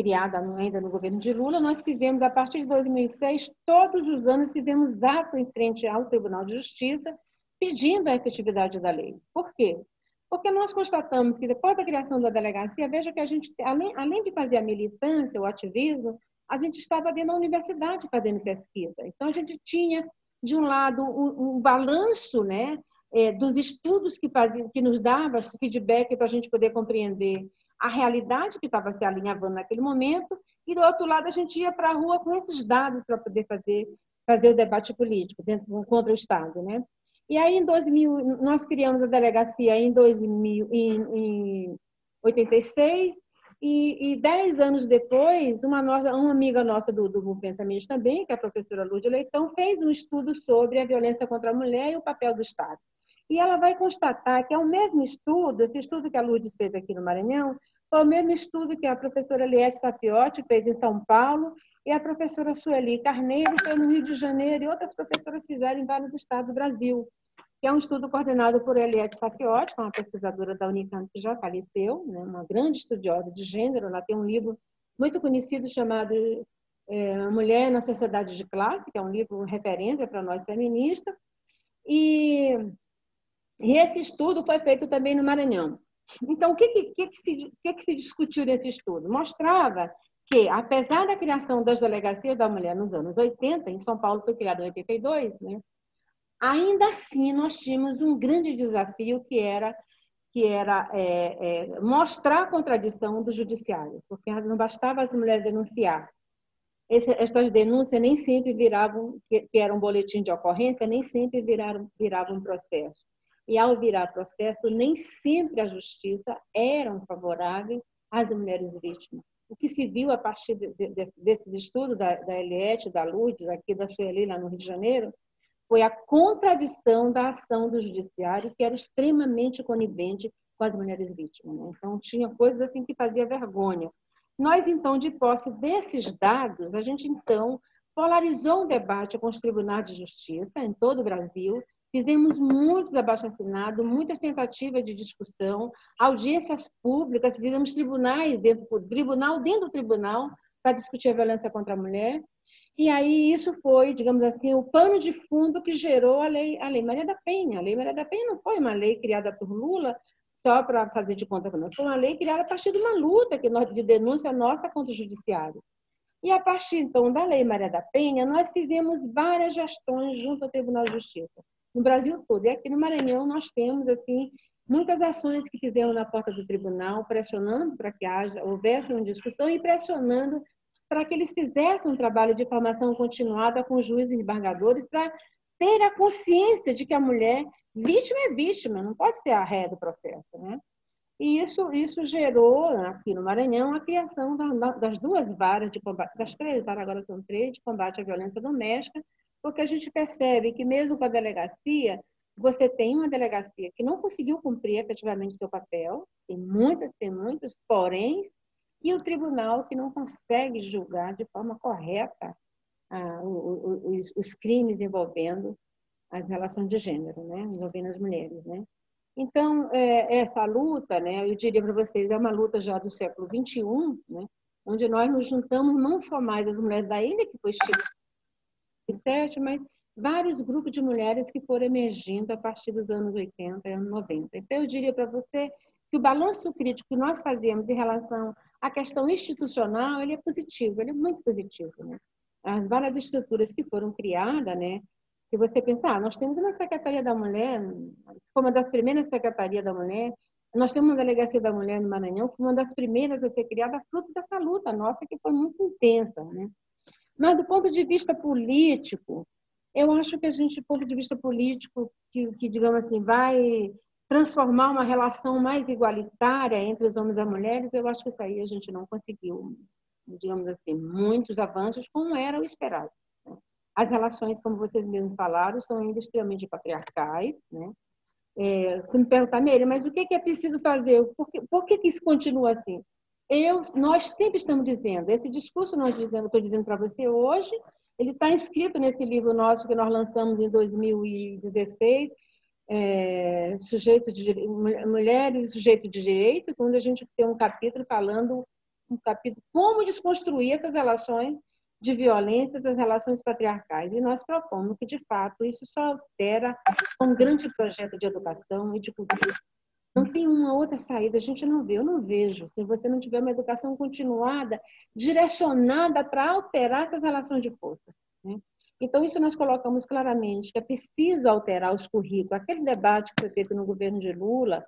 criada ainda no governo de Lula, nós fizemos, a partir de 2006, todos os anos fizemos ato em frente ao Tribunal de Justiça pedindo a efetividade da lei. Por quê? Porque nós constatamos que depois da criação da delegacia, veja que a gente, além, além de fazer a militância, o ativismo, a gente estava dentro da universidade fazendo pesquisa. Então, a gente tinha, de um lado, um, um balanço né, é, dos estudos que, fazia, que nos dava feedback para a gente poder compreender a realidade que estava se alinhavando naquele momento, e do outro lado a gente ia para a rua com esses dados para poder fazer, fazer o debate político dentro, contra o Estado. Né? E aí, em 2000, nós criamos a delegacia em, 2000, em, em 86, e, e, dez anos depois, uma, nossa, uma amiga nossa do, do movimento também, que é a professora Lúcia Leitão, fez um estudo sobre a violência contra a mulher e o papel do Estado. E ela vai constatar que é o mesmo estudo, esse estudo que a Lourdes fez aqui no Maranhão, foi o mesmo estudo que a professora Eliette Tapiotti fez em São Paulo e a professora Sueli Carneiro fez no Rio de Janeiro e outras professoras fizeram em vários estados do Brasil, que é um estudo coordenado por Eliette Tapiotti, é uma pesquisadora da Unicamp que já faleceu, né, uma grande estudiosa de gênero, ela tem um livro muito conhecido chamado é, Mulher na Sociedade de Classe, que é um livro referência para nós feministas, e e esse estudo foi feito também no Maranhão. Então, o que, que, que, se, que, se discutiu nesse estudo? Mostrava que, apesar da criação das delegacias da mulher nos anos 80, em São Paulo foi criado em 82, né? ainda assim nós tínhamos um grande desafio que era que era é, é, mostrar a contradição do judiciário, porque não bastava as mulheres denunciar esse, essas denúncias nem sempre viravam, que, que era um boletim de ocorrência, nem sempre viraram, viravam um processo. E ao virar processo, nem sempre a justiça era favorável às mulheres vítimas. O que se viu a partir de, de, desse estudo da, da Eliette, da Lourdes, aqui da Sueli, lá no Rio de Janeiro, foi a contradição da ação do judiciário, que era extremamente conivente com as mulheres vítimas. Né? Então, tinha coisas assim que fazia vergonha. Nós, então, de posse desses dados, a gente, então, polarizou o debate com os tribunais de justiça em todo o Brasil, fizemos muitos abaixo-assinados, muitas tentativas de discussão, audiências públicas, fizemos tribunais dentro do tribunal, dentro do tribunal, para discutir a violência contra a mulher. E aí isso foi, digamos assim, o pano de fundo que gerou a lei, a lei Maria da Penha. A lei Maria da Penha não foi uma lei criada por Lula só para fazer de conta nós. Foi uma lei criada a partir de uma luta que nós, de denúncia nossa contra o judiciário. E a partir, então, da Lei Maria da Penha, nós fizemos várias gestões junto ao Tribunal de Justiça, no Brasil todo. E aqui no Maranhão nós temos, assim, muitas ações que fizemos na porta do tribunal, pressionando para que haja, houvesse uma discussão e pressionando para que eles fizessem um trabalho de formação continuada com juízes e embargadores para ter a consciência de que a mulher Vítima é vítima, não pode ser a ré do processo, né? E isso, isso gerou, aqui no Maranhão, a criação das duas varas de combate, das três varas, agora são três, de combate à violência doméstica, porque a gente percebe que mesmo com a delegacia, você tem uma delegacia que não conseguiu cumprir efetivamente seu papel, tem muitas, tem muitos, porém, e o tribunal que não consegue julgar de forma correta ah, os, os crimes envolvendo as relações de gênero, né, envolvendo as mulheres, né. Então, é, essa luta, né, eu diria para vocês, é uma luta já do século XXI, né, onde nós nos juntamos não só mais as mulheres da ilha, que foi Chile, mas vários grupos de mulheres que foram emergindo a partir dos anos 80 e anos 90. Então, eu diria para você que o balanço crítico que nós fazemos em relação à questão institucional, ele é positivo, ele é muito positivo. Né? As várias estruturas que foram criadas, né, se você pensar, nós temos uma Secretaria da Mulher, foi uma das primeiras Secretarias da Mulher, nós temos uma Delegacia da Mulher no Maranhão, que foi uma das primeiras a ser criada fruto dessa luta nossa, que foi muito intensa. Né? Mas, do ponto de vista político, eu acho que a gente, do ponto de vista político, que, que digamos assim, vai transformar uma relação mais igualitária entre os homens e as mulheres, eu acho que isso aí a gente não conseguiu, digamos assim, muitos avanços como era o esperado. As relações, como vocês mesmos falaram, são ainda extremamente patriarcais. Né? É, se me perguntar, Meire, mas o que é preciso fazer? Por que, por que isso continua assim? Eu, nós sempre estamos dizendo, esse discurso nós dizemos, estou dizendo para você hoje, ele está inscrito nesse livro nosso que nós lançamos em 2016, é, sujeito de mulheres e sujeito de direito, onde a gente tem um capítulo falando um capítulo como desconstruir essas relações de violência das relações patriarcais. E nós propomos que, de fato, isso só altera um grande projeto de educação e de cultura. Não tem uma outra saída, a gente não vê, eu não vejo. Se você não tiver uma educação continuada, direcionada para alterar essas relações de força. Né? Então, isso nós colocamos claramente, que é preciso alterar os currículos. Aquele debate que foi feito no governo de Lula,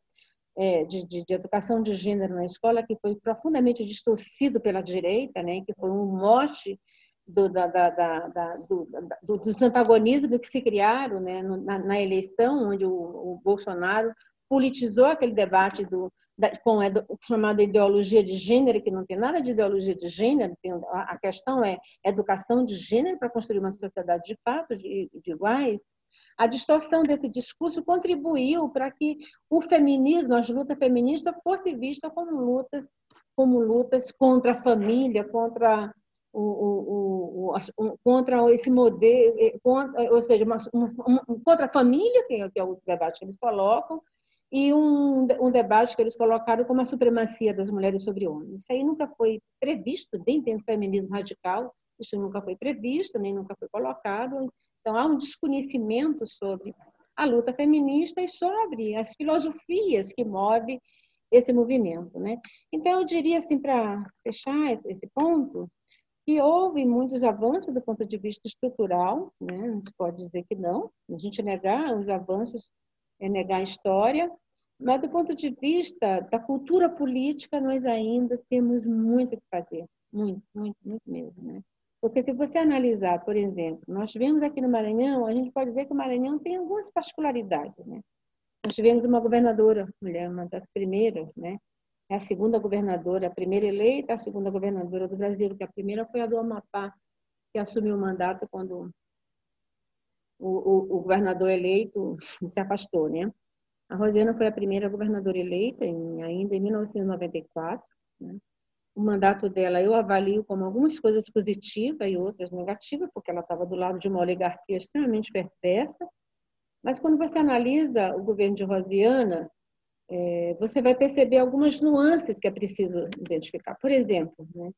é, de, de, de, educação de gênero na escola, que foi profundamente distorcido pela direita, né, que foi um mote do, da, da, da, do, do, dos antagonismos que se criaram né, na, na eleição, onde o, o, Bolsonaro politizou aquele debate do, com a chamada ideologia de gênero, que não tem nada de ideologia de gênero, tem, a, questão é educação de gênero para construir uma sociedade de fato, de, de iguais. A distorção desse discurso contribuiu para que o feminismo, as lutas feministas, fosse vista como lutas, como lutas contra a família, contra o, o, o, contra esse modelo, eh, contra, ou seja, uma, uma, contra a família, que é, que é o debate que eles colocam, e um, um debate que eles colocaram como a supremacia das mulheres sobre homens. Isso aí nunca foi previsto dentro do feminismo radical, isso nunca foi previsto, nem nunca foi colocado. Então, há um desconhecimento sobre a luta feminista e sobre as filosofias que movem esse movimento. Né? Então, eu diria assim, para fechar esse ponto, que houve muitos avanços do ponto de vista estrutural, né? não se pode dizer que não, a gente negar os avanços é negar a história, mas do ponto de vista da cultura política, nós ainda temos muito que fazer, muito, muito, muito mesmo. Né? Porque se você analisar, por exemplo, nós tivemos aqui no Maranhão, a gente pode dizer que o Maranhão tem algumas particularidades, né? Nós tivemos uma governadora mulher, uma das primeiras, né? É a segunda governadora, a primeira eleita, a segunda governadora do Brasil, que a primeira foi a do Amapá, que assumiu o mandato quando o, o, o governador eleito se afastou, né? A Rosiana foi a primeira governadora eleita, em, ainda em 1994. Né? O mandato dela eu avalio como algumas coisas positivas e outras negativas, porque ela estava do lado de uma oligarquia extremamente perversa. Mas quando você analisa o governo de Rosiana, é, você vai perceber algumas nuances que é preciso identificar. Por exemplo, né,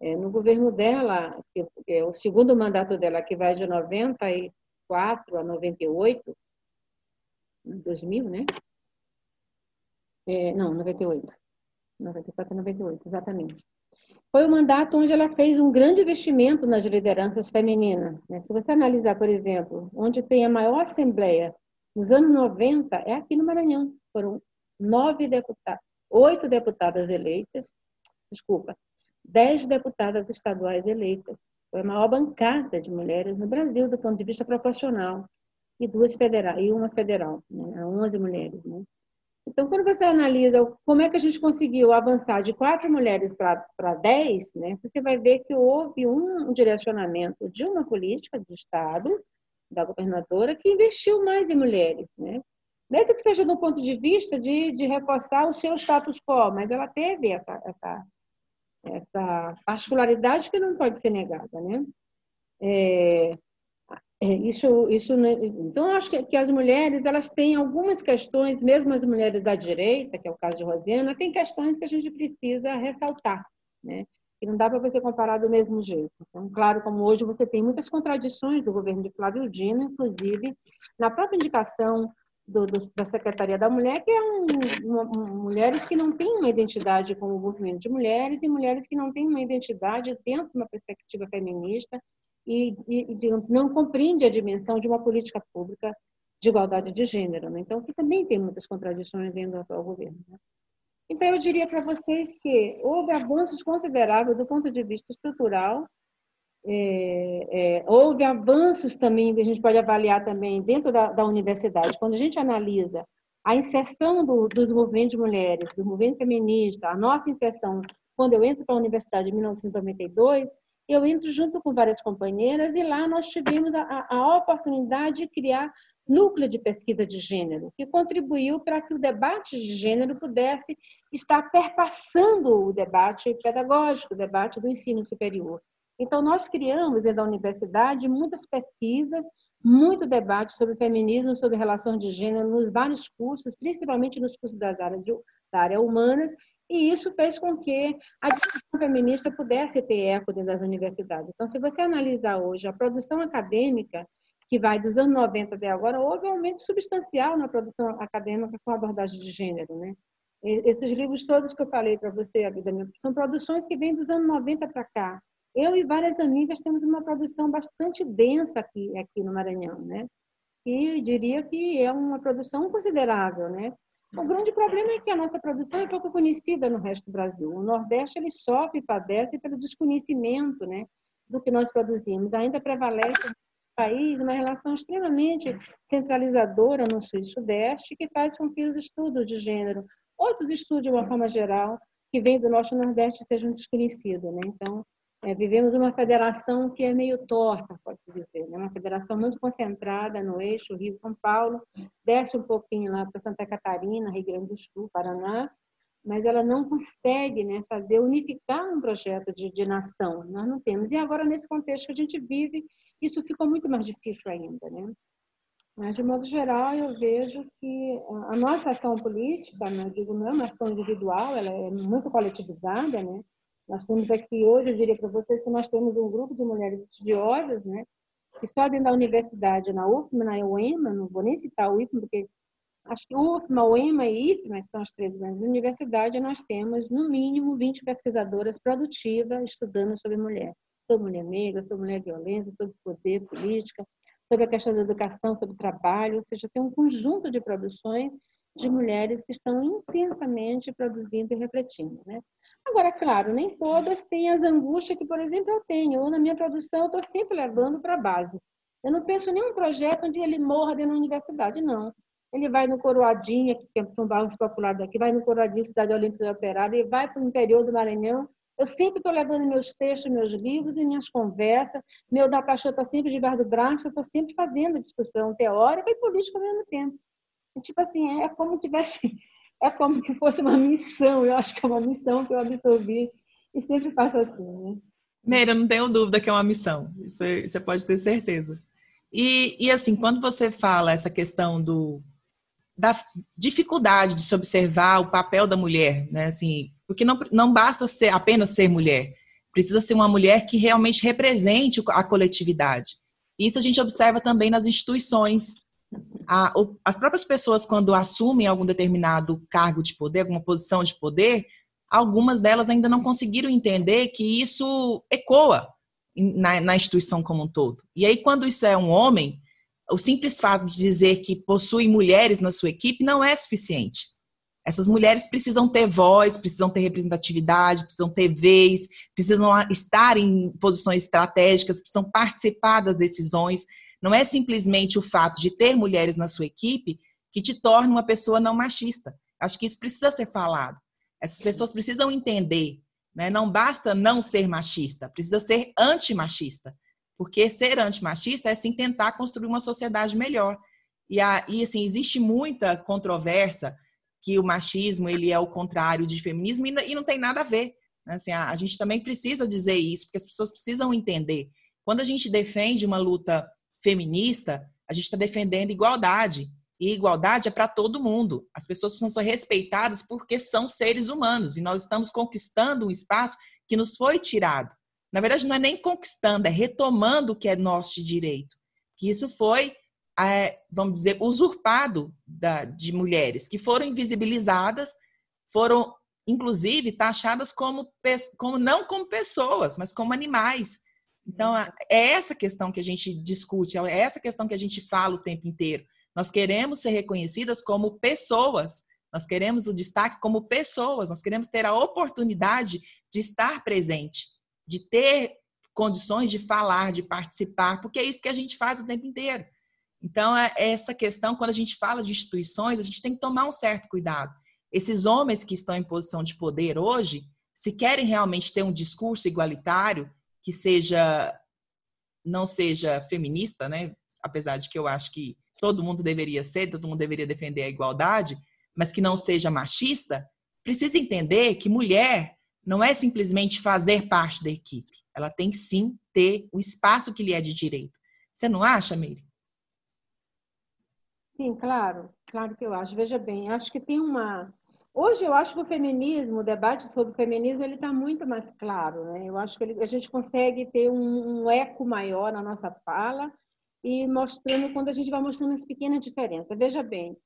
é, no governo dela, que é o segundo mandato dela, que vai de 94 a 98, 2000, né? É, não, 98. 94 a 98, exatamente. Foi o mandato onde ela fez um grande investimento nas lideranças femininas. Né? Se você analisar, por exemplo, onde tem a maior assembleia nos anos 90, é aqui no Maranhão. Foram nove deputados, oito deputadas eleitas, desculpa, dez deputadas estaduais eleitas. Foi a maior bancada de mulheres no Brasil do ponto de vista proporcional e duas federais e uma federal, né? 11 mulheres, né? Então, quando você analisa como é que a gente conseguiu avançar de quatro mulheres para dez, né, você vai ver que houve um direcionamento de uma política do Estado, da governadora, que investiu mais em mulheres. Né? Mesmo que seja do ponto de vista de, de reforçar o seu status quo, mas ela teve essa, essa, essa particularidade que não pode ser negada. Né? É, isso, isso, então, eu acho que, que, as mulheres elas têm algumas questões, mesmo as mulheres da direita, que é o caso de Rosiana, tem questões que a gente precisa ressaltar, né? E não dá para você comparar do mesmo jeito. Então, claro, como hoje você tem muitas contradições do governo de Flávio Dino, inclusive na própria indicação do, do, da Secretaria da Mulher, que é um, uma, mulheres que não têm uma identidade com o movimento de mulheres e mulheres que não têm uma identidade dentro de uma perspectiva feminista e, e, digamos, não compreende a dimensão de uma política pública de igualdade de gênero. Né? Então, que também tem muitas contradições dentro do atual governo. Né? Então, eu diria para vocês que houve avanços consideráveis do ponto de vista estrutural, é, é, houve avanços também, a gente pode avaliar também dentro da, da universidade. Quando a gente analisa a inserção do, dos movimentos de mulheres, do movimento feminista, a nossa inserção, quando eu entro para a universidade em 1992, eu entro junto com várias companheiras e lá nós tivemos a, a oportunidade de criar núcleo de pesquisa de gênero, que contribuiu para que o debate de gênero pudesse estar perpassando o debate pedagógico, o debate do ensino superior. Então, nós criamos dentro da universidade muitas pesquisas, muito debate sobre feminismo, sobre relações de gênero nos vários cursos, principalmente nos cursos das áreas de, da área humana, e isso fez com que a discussão feminista pudesse ter eco dentro das universidades. Então, se você analisar hoje a produção acadêmica, que vai dos anos 90 até agora, houve um aumento substancial na produção acadêmica com abordagem de gênero. Né? Esses livros todos que eu falei para você, a vida minha, são produções que vêm dos anos 90 para cá. Eu e várias amigas temos uma produção bastante densa aqui, aqui no Maranhão, né? E diria que é uma produção considerável, né? O grande problema é que a nossa produção é pouco conhecida no resto do Brasil. O Nordeste ele sofre e padece pelo desconhecimento né, do que nós produzimos. Ainda prevalece no país uma relação extremamente centralizadora no Sul e Sudeste, que faz com que os estudos de gênero, outros estudos de uma forma geral, que vêm do Norte e Nordeste, sejam desconhecidos. Né? Então, é, vivemos uma federação que é meio torta, pode-se dizer, né? uma federação muito concentrada no eixo Rio-São Paulo, desce um pouquinho lá para Santa Catarina, Rio Grande do Sul, Paraná, mas ela não consegue né, fazer, unificar um projeto de, de nação. Nós não temos. E agora, nesse contexto que a gente vive, isso ficou muito mais difícil ainda. Né? Mas, de modo geral, eu vejo que a nossa ação política, né, digo, não é uma ação individual, ela é muito coletivizada, né? Nós temos aqui hoje, eu diria para vocês que nós temos um grupo de mulheres estudiosas, né? Que só dentro da universidade, na UFMA, na UEMA, não vou nem citar o IFMA, porque acho que UFMA, UEMA e IFMA, que são as três grandes universidades, nós temos, no mínimo, 20 pesquisadoras produtivas estudando sobre mulher. Sobre mulher negra, sobre mulher violenta, sobre poder, política, sobre a questão da educação, sobre trabalho, ou seja, tem um conjunto de produções de mulheres que estão intensamente produzindo e refletindo. Né? Agora, claro, nem todas têm as angústias que, por exemplo, eu tenho. Na minha produção, eu estou sempre levando para a base. Eu não penso em nenhum projeto onde ele morra dentro da universidade, não. Ele vai no Coroadinha, que é São Barros Popular daqui, vai no Coroadinha, Cidade Olímpica Operária, e vai para o interior do Maranhão. Eu sempre estou levando meus textos, meus livros e minhas conversas. Meu datashow está sempre debaixo do braço, eu estou sempre fazendo discussão teórica e política ao mesmo tempo. E, tipo assim, é como tivesse, é como que fosse uma missão. Eu acho que é uma missão que eu absorvi e sempre faço assim. Né? Meira, não tenho dúvida que é uma missão. Isso você pode ter certeza. E, e assim, quando você fala essa questão do da dificuldade de se observar o papel da mulher, né? Assim, porque não, não basta ser apenas ser mulher, precisa ser uma mulher que realmente represente a coletividade. Isso a gente observa também nas instituições. A, o, as próprias pessoas, quando assumem algum determinado cargo de poder, alguma posição de poder, algumas delas ainda não conseguiram entender que isso ecoa na, na instituição como um todo. E aí, quando isso é um homem, o simples fato de dizer que possui mulheres na sua equipe não é suficiente. Essas mulheres precisam ter voz, precisam ter representatividade, precisam ter vez, precisam estar em posições estratégicas, precisam participar das decisões. Não é simplesmente o fato de ter mulheres na sua equipe que te torna uma pessoa não machista. Acho que isso precisa ser falado. Essas pessoas precisam entender, né? Não basta não ser machista, precisa ser antimachista. Porque ser antimachista é sim tentar construir uma sociedade melhor. E, a, e assim, existe muita controvérsia que o machismo ele é o contrário de feminismo e, e não tem nada a ver. Né? Assim, a, a gente também precisa dizer isso, porque as pessoas precisam entender. Quando a gente defende uma luta feminista, a gente está defendendo igualdade. E igualdade é para todo mundo. As pessoas precisam ser respeitadas porque são seres humanos e nós estamos conquistando um espaço que nos foi tirado. Na verdade, não é nem conquistando, é retomando o que é nosso de direito. Que isso foi, é, vamos dizer, usurpado da, de mulheres, que foram invisibilizadas, foram, inclusive, taxadas como, como não como pessoas, mas como animais. Então, é essa questão que a gente discute, é essa questão que a gente fala o tempo inteiro. Nós queremos ser reconhecidas como pessoas, nós queremos o destaque como pessoas, nós queremos ter a oportunidade de estar presente de ter condições de falar, de participar, porque é isso que a gente faz o tempo inteiro. Então, é essa questão, quando a gente fala de instituições, a gente tem que tomar um certo cuidado. Esses homens que estão em posição de poder hoje, se querem realmente ter um discurso igualitário, que seja não seja feminista, né? Apesar de que eu acho que todo mundo deveria ser, todo mundo deveria defender a igualdade, mas que não seja machista, precisa entender que mulher não é simplesmente fazer parte da equipe. Ela tem sim ter o espaço que lhe é de direito. Você não acha, Meire? Sim, claro. Claro que eu acho. Veja bem, acho que tem uma. Hoje eu acho que o feminismo, o debate sobre o feminismo, ele está muito mais claro. Né? Eu acho que ele, a gente consegue ter um, um eco maior na nossa fala e mostrando quando a gente vai mostrando as pequenas diferenças. Veja bem,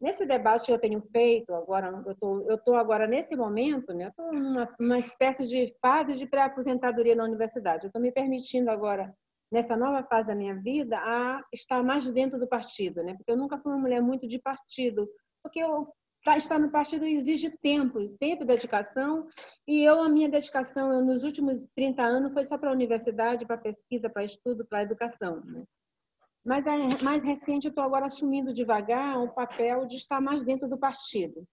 Nesse debate que eu tenho feito agora, eu tô, tô agora nesse momento, né? Eu numa uma espécie de fase de pré-aposentadoria na universidade. Eu estou me permitindo agora nessa nova fase da minha vida a estar mais dentro do partido, né? Porque eu nunca fui uma mulher muito de partido, porque eu estar no partido exige tempo, tempo e dedicação, e eu, a minha dedicação eu, nos últimos 30 anos foi só para a universidade, para pesquisa, para estudo, para educação. Né? Mas é mais recente, eu estou agora assumindo devagar o papel de estar mais dentro do partido.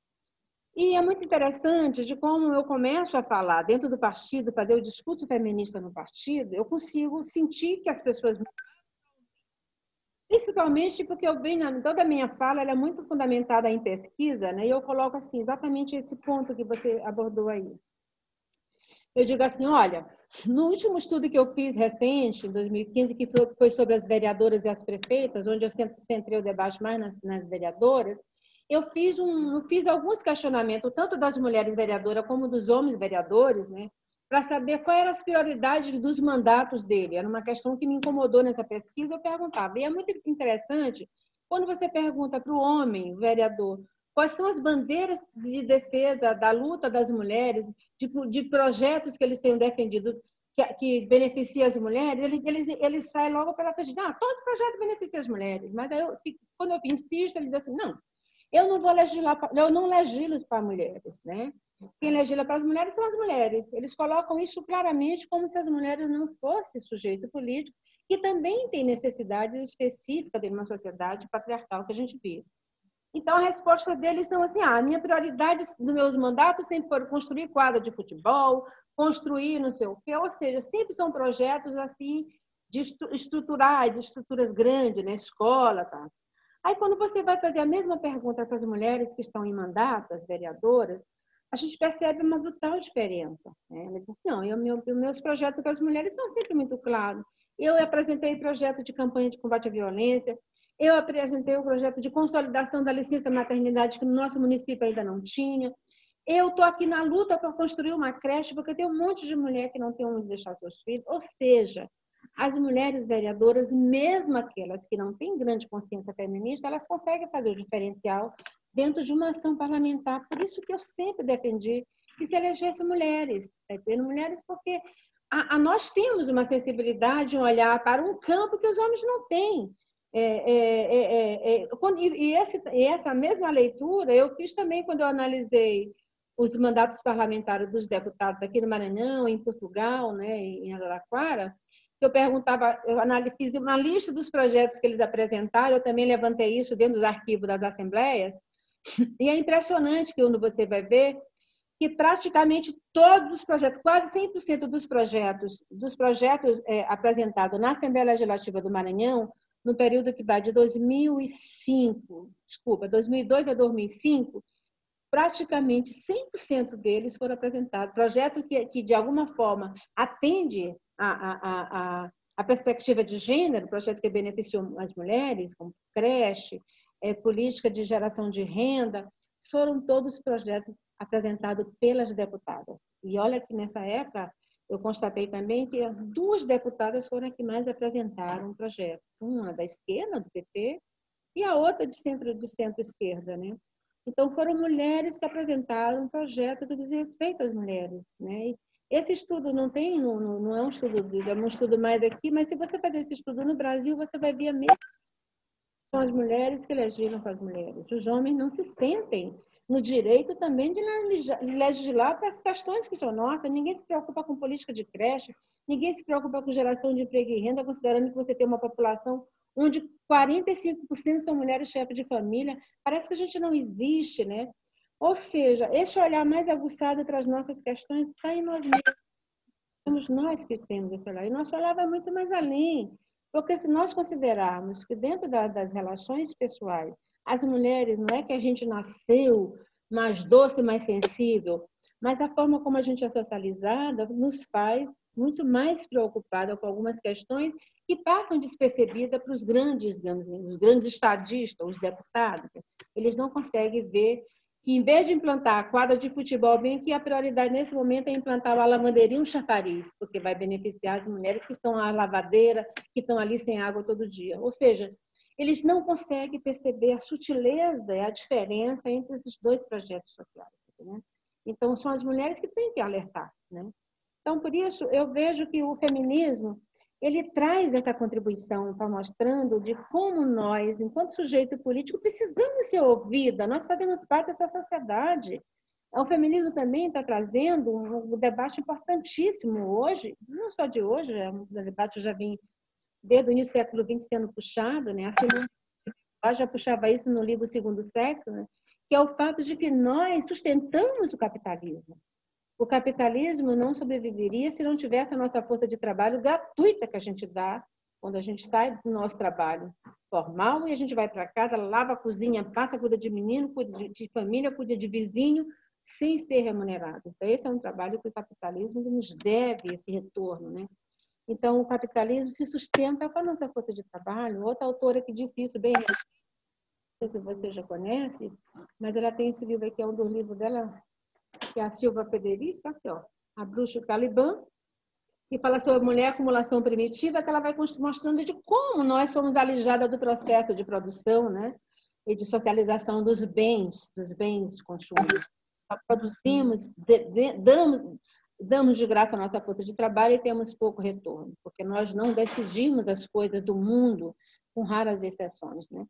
E é muito interessante de como eu começo a falar dentro do partido, fazer o discurso feminista no partido, eu consigo sentir que as pessoas principalmente porque eu venho toda a minha fala é muito fundamentada em pesquisa, né? E eu coloco assim exatamente esse ponto que você abordou aí. Eu digo assim, olha, no último estudo que eu fiz recente, em 2015, que foi sobre as vereadoras e as prefeitas, onde eu centrei o debate mais nas, nas vereadoras, eu fiz, um, eu fiz alguns questionamentos, tanto das mulheres vereadoras como dos homens vereadores, né, para saber quais eram as prioridades dos mandatos dele. Era uma questão que me incomodou nessa pesquisa, eu perguntava. E é muito interessante quando você pergunta para o homem, o vereador, Quais são as bandeiras de defesa da luta das mulheres, de, de projetos que eles tenham defendido que, que beneficia as mulheres? Eles saem logo pela tangente. Ah, todo projeto beneficia as mulheres. Mas eu, quando eu insisto, eles dizem assim, não, eu não vou legislar, eu não legislo para mulheres, né? Quem legisla para as mulheres são as mulheres. Eles colocam isso claramente como se as mulheres não fossem sujeito político, que também tem necessidades específicas de uma sociedade patriarcal que a gente vive. Então, a resposta deles são assim: ah, a minha prioridade do meu mandato sempre foi construir quadra de futebol, construir não sei o quê, ou seja, sempre são projetos assim de estruturais, de estruturas grandes, né? escola, tá? Aí, quando você vai fazer a mesma pergunta para as mulheres que estão em mandato, as vereadoras, a gente percebe uma brutal diferença. Né? Ela diz, não, eu, meu, meus projetos para as mulheres são sempre muito claros. Eu apresentei projeto de campanha de combate à violência, eu apresentei o projeto de consolidação da licença maternidade que no nosso município ainda não tinha. Eu estou aqui na luta para construir uma creche, porque tem um monte de mulher que não tem onde deixar seus filhos. Ou seja, as mulheres vereadoras, mesmo aquelas que não têm grande consciência feminista, elas conseguem fazer o diferencial dentro de uma ação parlamentar. Por isso que eu sempre defendi que se elegesse mulheres, tá mulheres porque a, a, nós temos uma sensibilidade, um olhar para um campo que os homens não têm. É, é, é, é, é e, esse, e essa mesma leitura eu fiz também quando eu analisei os mandatos parlamentares dos deputados aqui no Maranhão, em Portugal, né, em Araraquara, eu perguntava, eu fiz uma lista dos projetos que eles apresentaram, eu também levantei isso dentro dos arquivos das assembleias, e é impressionante que você vai ver que praticamente todos os projetos, quase 100% dos projetos, dos projetos é, apresentados na Assembleia Legislativa do Maranhão, no período que vai de 2005, desculpa, 2002 a 2005, praticamente 100% deles foram apresentados. Projetos que, que, de alguma forma, atende a, a, a, a perspectiva de gênero, projetos que beneficiam as mulheres, como creche, é, política de geração de renda, foram todos projetos apresentados pelas deputadas. E olha que nessa época eu constatei também que duas deputadas foram as que mais apresentaram um projeto. Uma da esquerda, do PT, e a outra de centro de centro-esquerda, né? Então foram mulheres que apresentaram um projeto que diz respeito às mulheres, né? esse estudo não tem, não, não é um estudo, é um estudo mais aqui, mas se você fazer esse estudo no Brasil, você vai ver a mesma são as mulheres que legislam para as mulheres. Os homens não se sentem no direito também de legislar para as questões que são nossas. Ninguém se preocupa com política de creche, ninguém se preocupa com geração de emprego e renda, considerando que você tem uma população onde 45% são mulheres chefes de família. Parece que a gente não existe, né? Ou seja, esse olhar mais aguçado para as nossas questões está em nós mesmos. Somos nós que temos esse olhar. E nosso olhar vai muito mais além. Porque se nós considerarmos que dentro das relações pessoais, as mulheres, não é que a gente nasceu mais doce, mais sensível, mas a forma como a gente é socializada nos faz muito mais preocupada com algumas questões que passam despercebidas para os grandes, digamos, os grandes estadistas, os deputados. Eles não conseguem ver que, em vez de implantar a quadra de futebol, bem que a prioridade nesse momento é implantar o lavanderia um chafariz, porque vai beneficiar as mulheres que estão à lavadeira, que estão ali sem água todo dia. Ou seja, eles não conseguem perceber a sutileza e a diferença entre esses dois projetos sociais. Né? Então, são as mulheres que têm que alertar. Né? Então, por isso, eu vejo que o feminismo ele traz essa contribuição para mostrando de como nós, enquanto sujeito político, precisamos ser ouvida, nós fazemos parte dessa sociedade. O feminismo também está trazendo um debate importantíssimo hoje, não só de hoje, é um debate já vem desde o início do século XX sendo puxado, né? A já puxava isso no livro Segundo Sexo, né? que é o fato de que nós sustentamos o capitalismo. O capitalismo não sobreviveria se não tivesse a nossa força de trabalho gratuita que a gente dá quando a gente sai do nosso trabalho formal e a gente vai para casa, lava a cozinha, passa, cuida de menino, cuida de família, cuida de vizinho, sem ser remunerado. Então, esse é um trabalho que o capitalismo nos deve esse retorno, né? Então, o capitalismo se sustenta com a nossa força de trabalho. Outra autora que disse isso bem, não sei se você já conhece, mas ela tem esse livro aqui, é um dos livros dela, que é a Silva Federici, aqui, ó, A Bruxa Caliban, que fala sobre mulher acumulação primitiva, que ela vai mostrando de como nós somos alijadas do processo de produção, né? E de socialização dos bens, dos bens de consumo. produzimos, de, de, damos, damos de graça a nossa força de trabalho e temos pouco retorno, porque nós não decidimos as coisas do mundo, com raras exceções, né?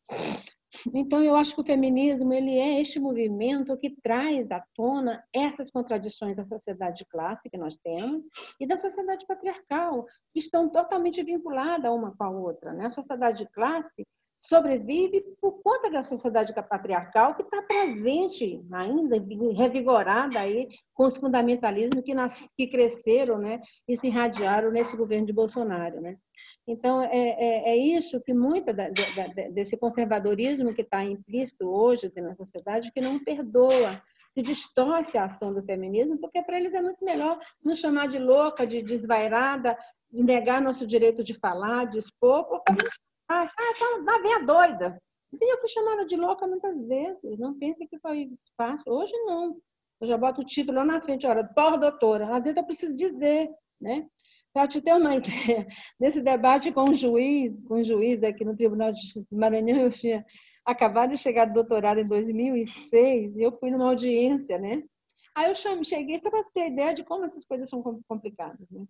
Então, eu acho que o feminismo ele é este movimento que traz à tona essas contradições da sociedade de classe que nós temos e da sociedade patriarcal, que estão totalmente vinculadas uma com a outra. Né? A sociedade de classe sobrevive por conta da sociedade patriarcal que está presente ainda, revigorada aí com os fundamentalismos que, nas, que cresceram né, e se irradiaram nesse governo de Bolsonaro. Né? Então, é, é, é isso que muito da, da, desse conservadorismo que está implícito hoje na sociedade, que não perdoa, que distorce a ação do feminismo, porque para eles é muito melhor nos chamar de louca, de desvairada, negar nosso direito de falar, de expor, porque ah, tá, tá bem a doida. Eu fui chamada de louca muitas vezes, não pense que foi fácil. Hoje não. Eu já boto o título lá na frente, olha, porra, doutora. Às vezes eu preciso dizer, né? Para te ter uma ideia, nesse debate com o juiz, com o juiz aqui no Tribunal de Maranhão, eu tinha acabado de chegar do doutorado em 2006 e eu fui numa audiência, né? Aí eu cheguei só para ter ideia de como essas coisas são complicadas, né?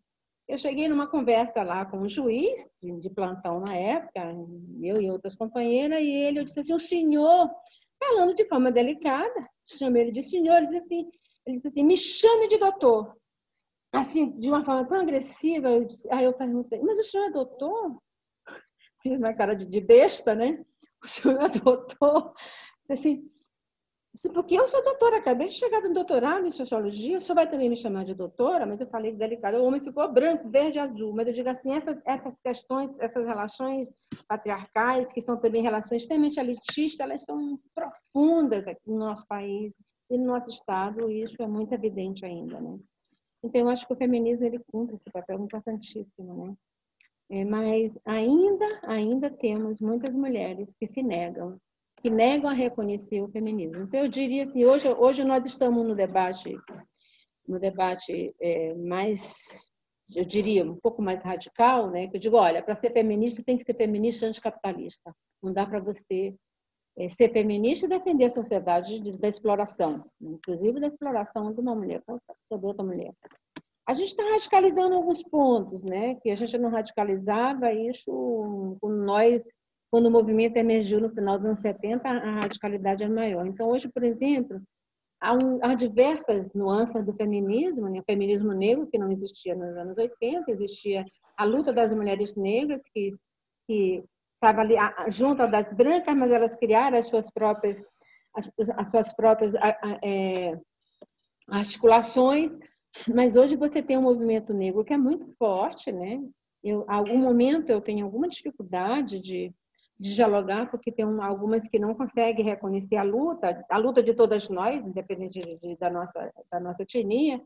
Eu cheguei numa conversa lá com o juiz, de plantão na época, eu e outras companheiras, e ele, eu disse assim, o senhor, falando de forma delicada, chamei ele de senhor, ele disse assim, ele disse assim, me chame de doutor. Assim, de uma forma tão agressiva, aí eu perguntei, mas o senhor é doutor? Fiz na cara de, de besta, né? O senhor é doutor? Assim, porque eu sou doutora, acabei de chegar do doutorado em sociologia, o senhor vai também me chamar de doutora, mas eu falei delicado, o homem ficou branco, verde azul, mas eu digo assim, essas, essas questões, essas relações patriarcais, que são também relações extremamente elitistas, elas são profundas aqui no nosso país e no nosso estado, e isso é muito evidente ainda, né? Então, eu acho que o feminismo, ele cumpre esse papel importantíssimo, né? É, mas ainda, ainda temos muitas mulheres que se negam que negam a reconhecer o feminismo. Então, eu diria assim, hoje, hoje nós estamos no debate, no debate é, mais, eu diria, um pouco mais radical, né? Que eu digo, olha, para ser feminista tem que ser feminista anticapitalista. Não dá para você ser feminista e defender a sociedade de, da exploração, inclusive da exploração de uma mulher sobre outra mulher. A gente está radicalizando alguns pontos, né? Que a gente não radicalizava isso com nós quando o movimento emergiu no final dos anos 70, a radicalidade é maior. Então, hoje, por exemplo, há, um, há diversas nuances do feminismo, né? o feminismo negro, que não existia nos anos 80, existia a luta das mulheres negras, que, que estava ali junto das brancas, mas elas criaram as suas próprias, as, as suas próprias é, articulações. Mas hoje você tem um movimento negro que é muito forte, né? Eu, algum momento eu tenho alguma dificuldade de de dialogar, porque tem algumas que não conseguem reconhecer a luta, a luta de todas nós, independente de, de, da, nossa, da nossa etnia,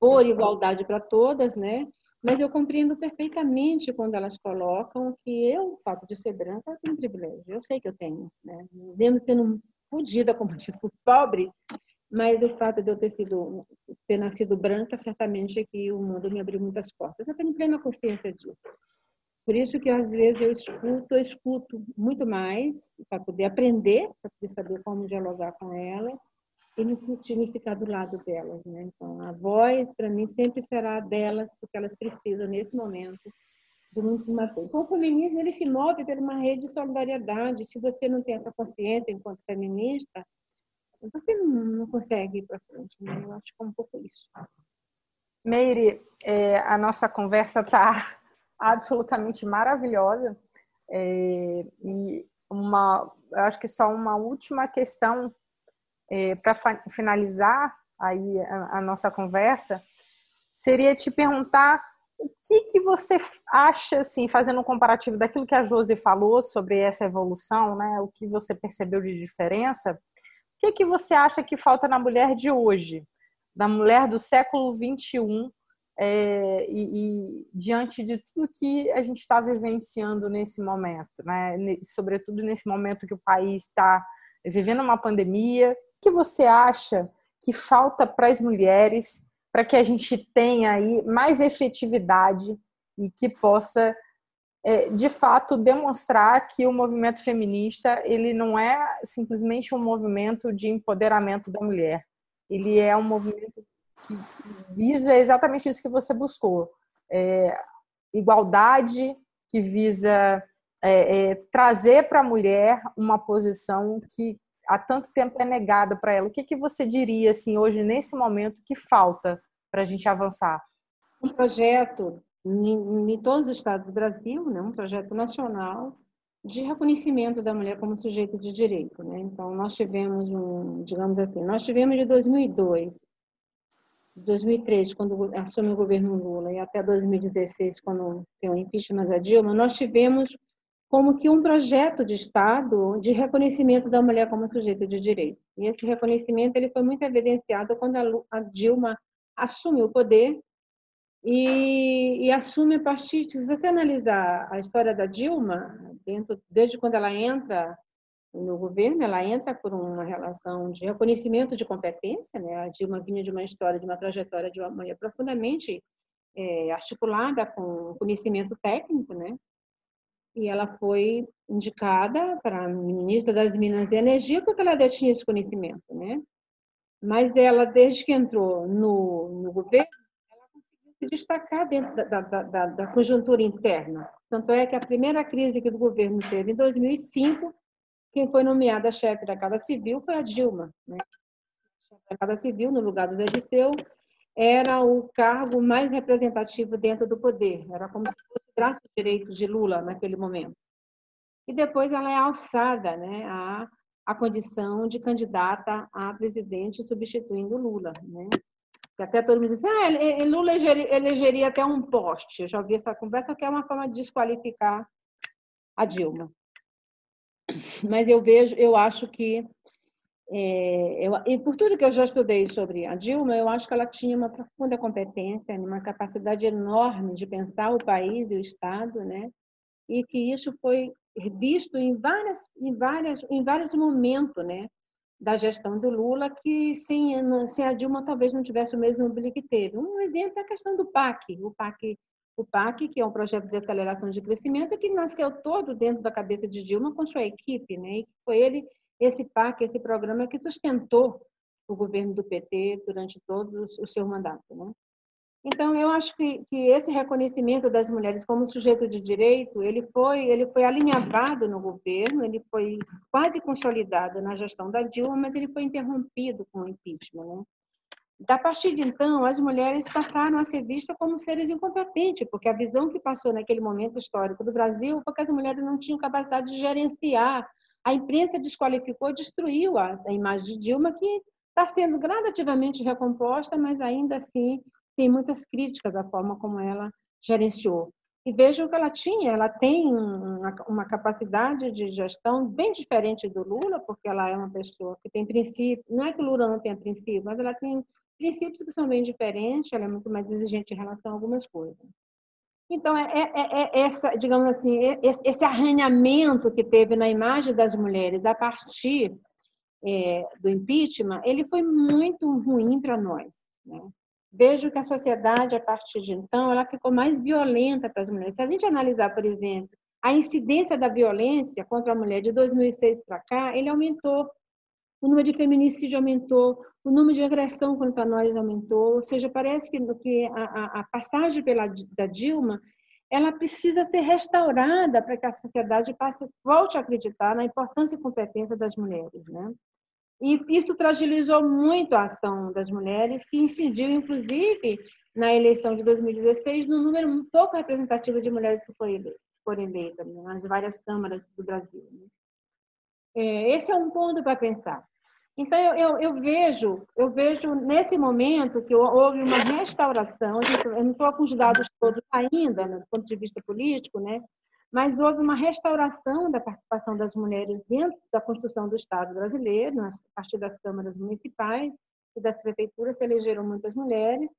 por igualdade para todas, né? Mas eu compreendo perfeitamente quando elas colocam que eu, o fato de ser branca, tenho privilégio. Eu sei que eu tenho, né? Mesmo sendo fodida, como diz, pobre, mas o fato de eu ter sido ter nascido branca certamente é que o mundo me abriu muitas portas. Eu tenho plena consciência disso. Por isso que às vezes eu escuto, eu escuto muito mais para poder aprender, para poder saber como dialogar com ela e me sentir ficar do lado delas, né? Então a voz para mim sempre será delas porque elas precisam nesse momento de muito mais coisa. Então, o feminismo ele se move por uma rede de solidariedade. Se você não tem essa consciência enquanto feminista, você não consegue ir para frente. Né? Eu acho que é um pouco isso. Meire, é, a nossa conversa está absolutamente maravilhosa. É, e uma, acho que só uma última questão é, para finalizar aí a, a, nossa conversa seria te perguntar o que que você acha, assim, fazendo um comparativo daquilo que a Josi falou sobre essa evolução, né? O que você percebeu de diferença? O que que você acha que falta na mulher de hoje, da mulher do século 21 é, e, e, diante de tudo que a gente está vivenciando nesse momento, né? sobretudo nesse momento que o país está vivendo uma pandemia, que você acha que falta para as mulheres para que a gente tenha aí mais efetividade e que possa é, de fato demonstrar que o movimento feminista ele não é simplesmente um movimento de empoderamento da mulher, ele é um movimento que visa exatamente isso que você buscou. É, igualdade, que visa é, é, trazer para a mulher uma posição que há tanto tempo é negada para ela. O que, que você diria assim hoje nesse momento que falta para a gente avançar? Um projeto em, em, todos os estados do Brasil, né, um projeto nacional de reconhecimento da mulher como sujeito de direito. Né? Então, nós tivemos um, digamos assim, nós tivemos de 2002 2003, quando assume o governo Lula, e até 2016, quando tem o impeachment da Dilma, nós tivemos como que um projeto de Estado de reconhecimento da mulher como sujeito de direito. E esse reconhecimento ele foi muito evidenciado quando a Dilma assume o poder e, e assume a partir, se você analisar a história da Dilma, dentro, desde quando ela entra no governo, ela entra por uma relação de reconhecimento de competência, né? A Dilma vinha de uma história, de uma trajetória de uma mulher profundamente é, articulada com conhecimento técnico, né? E ela foi indicada para ministra das Minas e Energia porque ela já tinha esse conhecimento, né? Mas ela, desde que entrou no, no governo, ela conseguiu se destacar dentro da, da, da, da conjuntura interna. Tanto é que a primeira crise que o governo teve em 2005 quem foi nomeada chefe da Casa Civil foi a Dilma. Né? A Casa Civil, no lugar do Zé Disseu, era o cargo mais representativo dentro do poder. Era como se fosse o braço direito de Lula naquele momento. E depois ela é alçada né, à, à condição de candidata a presidente substituindo Lula. Né? Que até todo mundo diz, ah, Lula elegeria, elegeria até um poste. Eu já ouvi essa conversa, que é uma forma de desqualificar a Dilma mas eu vejo, eu acho que é, eu, e por tudo que eu já estudei sobre a Dilma, eu acho que ela tinha uma profunda competência, uma capacidade enorme de pensar o país e o Estado, né? E que isso foi visto em várias, em várias, em vários momentos, né? Da gestão do Lula, que sem, sem a Dilma talvez não tivesse o mesmo brilho que teve. Um exemplo é a questão do PAC, o PAC o PAC, que é um projeto de aceleração de crescimento, que nasceu todo dentro da cabeça de Dilma com sua equipe, né? E foi ele, esse PAC, esse programa que sustentou o governo do PT durante todo o seu mandato, né? Então, eu acho que, que esse reconhecimento das mulheres como sujeito de direito, ele foi, ele foi alinhavado no governo, ele foi quase consolidado na gestão da Dilma, mas ele foi interrompido com o impeachment, né? Da partir de então, as mulheres passaram a ser vistas como seres incompetentes, porque a visão que passou naquele momento histórico do Brasil foi que as mulheres não tinham capacidade de gerenciar. A imprensa desqualificou, destruiu a, a imagem de Dilma, que está sendo gradativamente recomposta, mas ainda assim tem muitas críticas da forma como ela gerenciou. E vejam que ela tinha, ela tem uma, uma, capacidade de gestão bem diferente do Lula, porque ela é uma pessoa que tem princípio, não é que o Lula não tenha princípio, mas ela tem princípios que são bem diferentes, ela é muito mais exigente em relação a algumas coisas. Então, é, é, é, é essa, digamos assim, é, esse arranhamento que teve na imagem das mulheres a partir é, do impeachment, ele foi muito ruim para nós. Né? Vejo que a sociedade, a partir de então, ela ficou mais violenta para as mulheres. Se a gente analisar, por exemplo, a incidência da violência contra a mulher de 2006 para cá, ele aumentou o número de feminicídio aumentou, o número de agressão contra nós aumentou, ou seja, parece que, que a, a, passagem pela, da Dilma ela precisa ser restaurada para que a sociedade passe, volte a acreditar na importância e competência das mulheres, né? E isso fragilizou muito a ação das mulheres, que incidiu, inclusive, na eleição de 2016, no número pouco representativo de mulheres que foram eleitas né? nas várias câmaras do Brasil. Né? É, esse é um ponto para pensar. Então, eu, eu, eu, vejo, eu vejo nesse momento que houve uma restauração, eu não estou com os dados todos ainda, né, do ponto de vista político, né? mas houve uma restauração da participação das mulheres dentro da construção do Estado brasileiro, a partir das câmaras municipais e das prefeituras se elegeram muitas mulheres,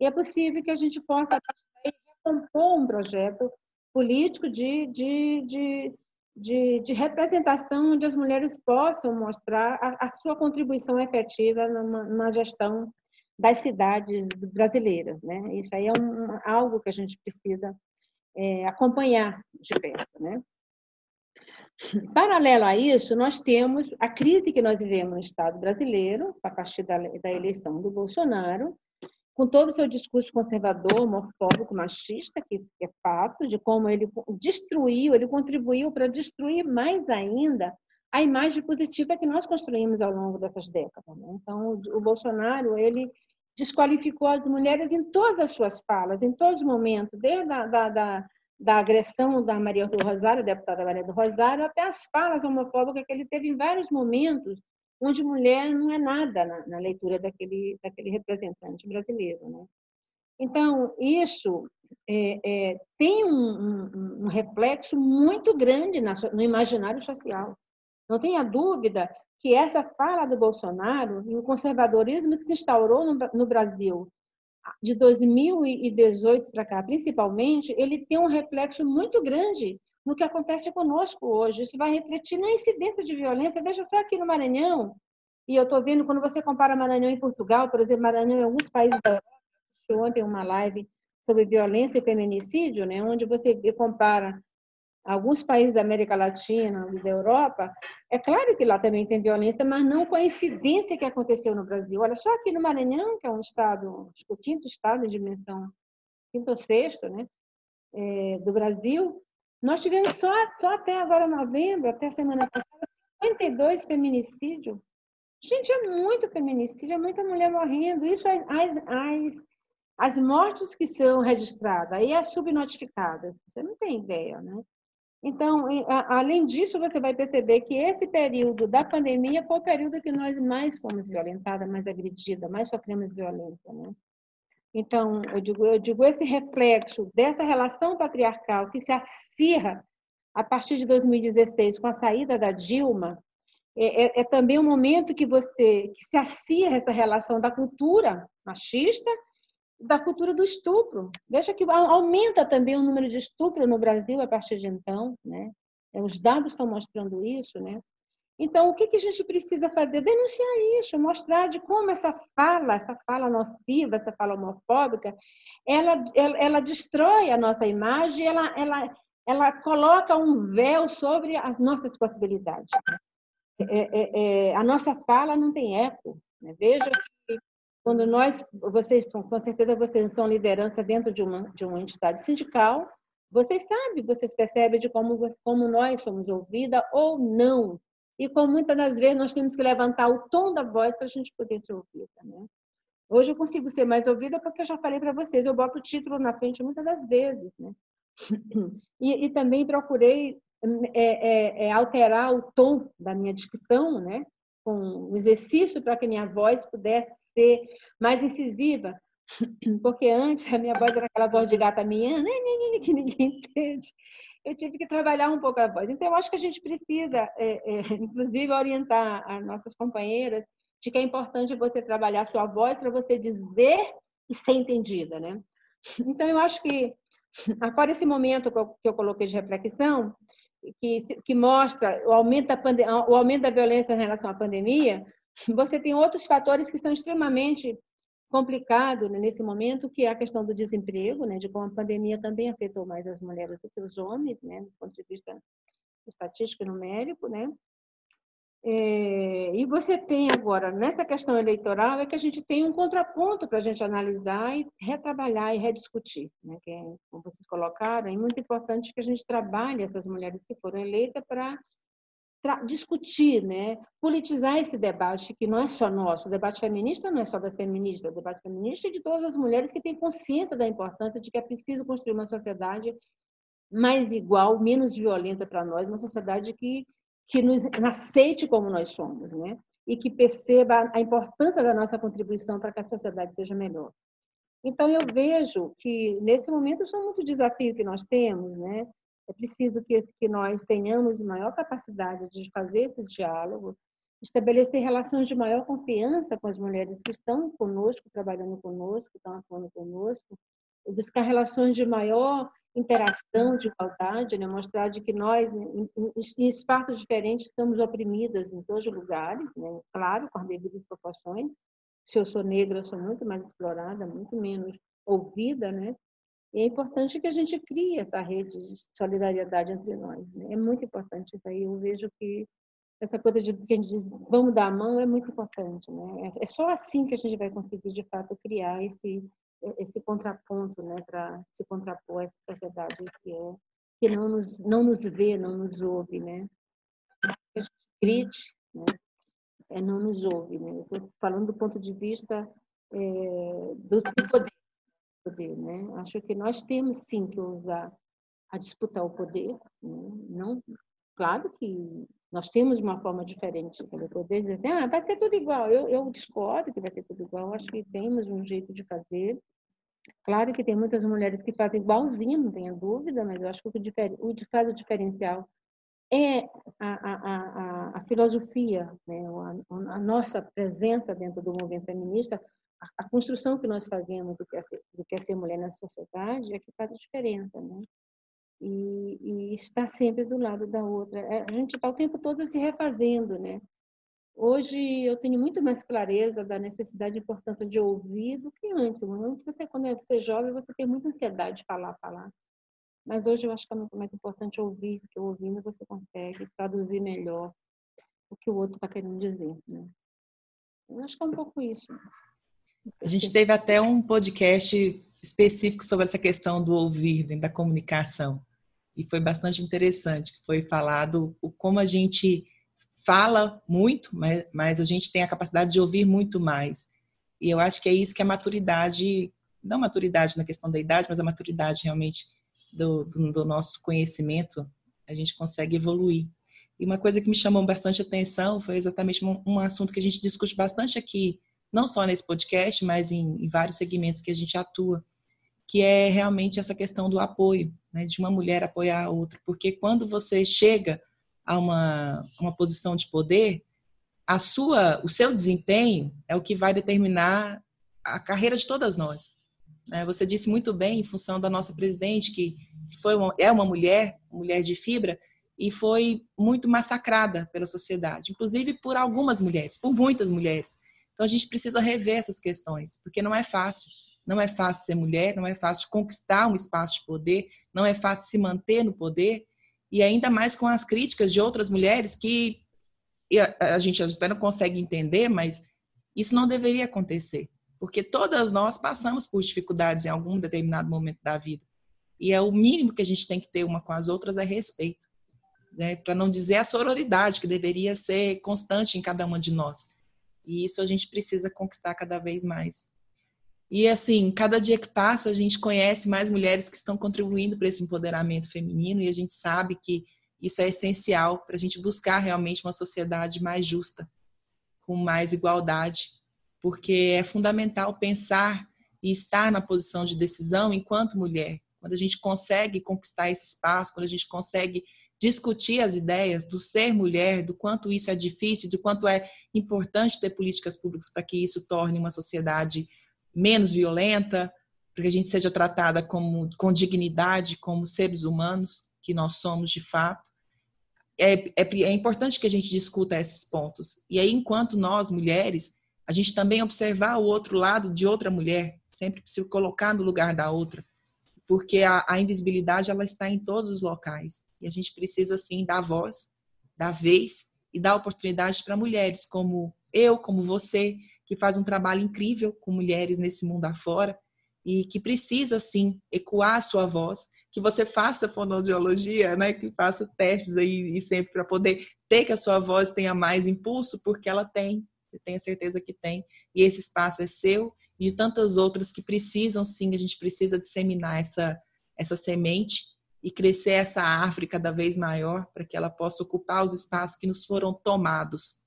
e é possível que a gente possa recompor um projeto político de, de, de de, de, representação onde as mulheres possam mostrar a, a sua contribuição efetiva na gestão das cidades brasileiras. Né? Isso aí é um, algo que a gente precisa é, acompanhar de perto. Né? Paralelo a isso, nós temos a crise que nós vivemos no Estado brasileiro, a partir da, da eleição do Bolsonaro, com todo o seu discurso conservador, homofóbico, machista, que é fato, de como ele destruiu, ele contribuiu para destruir mais ainda a imagem positiva que nós construímos ao longo dessas décadas. Né? Então, o Bolsonaro, ele desqualificou as mulheres em todas as suas falas, em todos os momentos, desde a da, da, da agressão da Maria do Rosário, deputada Maria do Rosário, até as falas homofóbicas que ele teve em vários momentos, onde mulher não é nada na, na leitura daquele, daquele representante brasileiro. Né? Então, isso é, é, tem um, um, um, reflexo muito grande na, no imaginário social. Não tenha dúvida que essa fala do Bolsonaro e o conservadorismo que se instaurou no, no Brasil de 2018 para cá, principalmente, ele tem um reflexo muito grande no que acontece conosco hoje. Isso vai refletir na incidência de violência. Veja só aqui no Maranhão, e eu estou vendo, quando você compara Maranhão e Portugal, por exemplo, Maranhão em alguns países da Europa, ontem uma live sobre violência e feminicídio, né, onde você compara alguns países da América Latina e da Europa, é claro que lá também tem violência, mas não com a incidência que aconteceu no Brasil. Olha só aqui no Maranhão, que é um estado, acho que o quinto estado em dimensão, quinto ou sexto, né, é, do Brasil, nós tivemos só, só até agora novembro, até semana passada, 52 feminicídios. Gente, é muito feminicídio, é muita mulher morrendo. Isso as, as, as mortes que são registradas, aí as subnotificadas. Você não tem ideia, né? Então, além disso, você vai perceber que esse período da pandemia foi o período que nós mais fomos violentadas, mais agredidas, mais sofremos violência. Né? Então, eu digo, eu digo, esse reflexo dessa relação patriarcal que se acirra a partir de 2016 com a saída da Dilma, é, é, é também um momento que você que se acirra essa relação da cultura machista da cultura do estupro. Veja que aumenta também o número de estupro no Brasil a partir de então, né? É, os dados estão mostrando isso, né? Então, o que, que a gente precisa fazer? Denunciar isso, mostrar de como essa fala, essa fala nociva, essa fala homofóbica, ela, ela, ela destrói a nossa imagem, ela, ela, ela coloca um véu sobre as nossas possibilidades. É, é, é, a nossa fala não tem eco. Né? Veja que quando nós, vocês com certeza vocês são liderança dentro de uma, de uma entidade sindical, vocês sabem, vocês percebem de como, como nós somos ouvida ou não. E como muitas das vezes nós temos que levantar o tom da voz para a gente poder ser ouvida. Né? Hoje eu consigo ser mais ouvida porque eu já falei para vocês, eu boto o título na frente muitas das vezes. Né? E, e também procurei é, é, é, alterar o tom da minha discussão, né? com um exercício para que minha voz pudesse ser mais incisiva, porque antes a minha voz era aquela voz de gata minha, que ninguém entende. Eu tive que trabalhar um pouco a voz. Então, eu acho que a gente precisa, é, é, inclusive, orientar as nossas companheiras de que é importante você trabalhar a sua voz para você dizer e ser entendida, né? Então, eu acho que, agora esse momento que eu, que eu coloquei de reflexão, que, que mostra o aumento, da o aumento da violência em relação à pandemia, você tem outros fatores que são extremamente complicados né, nesse momento, que é a questão do desemprego, né, de como a pandemia também afetou mais as mulheres do que os homens, né, do ponto de vista estatístico e numérico, né? É, e você tem agora, nessa questão eleitoral, é que a gente tem um contraponto para a gente analisar e retrabalhar e rediscutir. Né? Que é, como vocês colocaram, é muito importante que a gente trabalhe essas mulheres que foram eleitas para discutir, né? politizar esse debate que não é só nosso. O debate feminista não é só das feministas, o debate feminista é de todas as mulheres que têm consciência da importância de que é preciso construir uma sociedade mais igual, menos violenta para nós, uma sociedade que, que nos aceite como nós somos, né? e que perceba a importância da nossa contribuição para que a sociedade seja melhor. Então, eu vejo que, nesse momento, são muitos desafios que nós temos, né? É preciso que, que nós tenhamos maior capacidade de fazer esse diálogo, estabelecer relações de maior confiança com as mulheres que estão conosco, trabalhando conosco, estão atuando conosco, buscar relações de maior interação, de igualdade, né? mostrar de que nós, em, em espaços diferentes, estamos oprimidas em todos os lugares, né? claro, com as devidas proporções. Se eu sou negra, eu sou muito mais explorada, muito menos ouvida, né? E é importante que a gente crie essa rede de solidariedade entre nós. Né? É muito importante isso aí. Eu vejo que essa coisa de que a gente diz, vamos dar a mão é muito importante, né? É, é só assim que a gente vai conseguir, de fato, criar esse esse contraponto, né, para se contrapor a essa sociedade que é que não nos não nos vê, não nos ouve, né? A gente grite, né? É, não nos ouve, né? Estou falando do ponto de vista é, do poder, poder, né? Acho que nós temos sim que usar a disputar o poder, né? não claro que nós temos uma forma diferente de poder dizer assim, ah, vai ser tudo igual. Eu, eu discordo que vai ser tudo igual. Acho que temos um jeito de fazer. Claro que tem muitas mulheres que fazem igualzinho, não tenha dúvida, mas eu acho que o que faz o diferencial é a, a, a, a filosofia, né? a, a, nossa presença dentro do movimento feminista, a, construção que nós fazemos do que, é ser, do que é ser mulher na sociedade é que faz a diferença. Né? e, e estar sempre do lado da outra. É, a gente está o tempo todo se refazendo, né? Hoje eu tenho muito mais clareza da necessidade e importância de ouvir do que antes. Antes, você, quando você é jovem, você tem muita ansiedade de falar, falar. Mas hoje eu acho que é muito mais importante ouvir, porque ouvindo você consegue traduzir melhor o que o outro está querendo dizer. Né? Eu acho que é um pouco isso. A gente teve até um podcast específico sobre essa questão do ouvir, da comunicação e foi bastante interessante, foi falado o como a gente fala muito, mas, mas a gente tem a capacidade de ouvir muito mais. E eu acho que é isso que a maturidade, não maturidade na questão da idade, mas a maturidade realmente do, do, do nosso conhecimento, a gente consegue evoluir. E uma coisa que me chamou bastante atenção foi exatamente um, um assunto que a gente discute bastante aqui, não só nesse podcast, mas em, em vários segmentos que a gente atua, que é realmente essa questão do apoio, né, de uma mulher apoiar a outra. Porque quando você chega a uma, uma posição de poder, a sua, o seu desempenho é o que vai determinar a carreira de todas nós. Né? Você disse muito bem, em função da nossa presidente, que foi uma, é uma mulher, mulher de fibra, e foi muito massacrada pela sociedade, inclusive por algumas mulheres, por muitas mulheres. Então a gente precisa rever essas questões, porque não é fácil. Não é fácil ser mulher, não é fácil conquistar um espaço de poder, não é fácil se manter no poder, e ainda mais com as críticas de outras mulheres que a, gente até não consegue entender, mas isso não deveria acontecer, porque todas nós passamos por dificuldades em algum determinado momento da vida. E é o mínimo que a gente tem que ter uma com as outras é respeito. Né? Para não dizer a sororidade, que deveria ser constante em cada uma de nós. E isso a gente precisa conquistar cada vez mais. E assim, cada dia que passa, a gente conhece mais mulheres que estão contribuindo para esse empoderamento feminino e a gente sabe que isso é essencial para a gente buscar realmente uma sociedade mais justa, com mais igualdade, porque é fundamental pensar e estar na posição de decisão enquanto mulher. Quando a gente consegue conquistar esse espaço, quando a gente consegue discutir as ideias do ser mulher, do quanto isso é difícil, do quanto é importante ter políticas públicas para que isso torne uma sociedade menos violenta, para que a gente seja tratada como, com dignidade, como seres humanos que nós somos de fato. É, é, é importante que a gente discuta esses pontos. E aí, enquanto nós, mulheres, a gente também observar o outro lado de outra mulher, sempre se colocar no lugar da outra, porque a, a invisibilidade ela está em todos os locais. E a gente precisa sim dar voz, dar vez e dar oportunidade para mulheres como eu, como você, que faz um trabalho incrível com mulheres nesse mundo afora e que precisa, sim, ecoar a sua voz, que você faça fonoaudiologia, né, que faça testes aí e sempre para poder ter que a sua voz tenha mais impulso, porque ela tem, você tem a certeza que tem, e esse espaço é seu e de tantas outras que precisam, sim, a gente precisa disseminar essa, essa semente e crescer essa árvore cada vez maior para que ela possa ocupar os espaços que nos foram tomados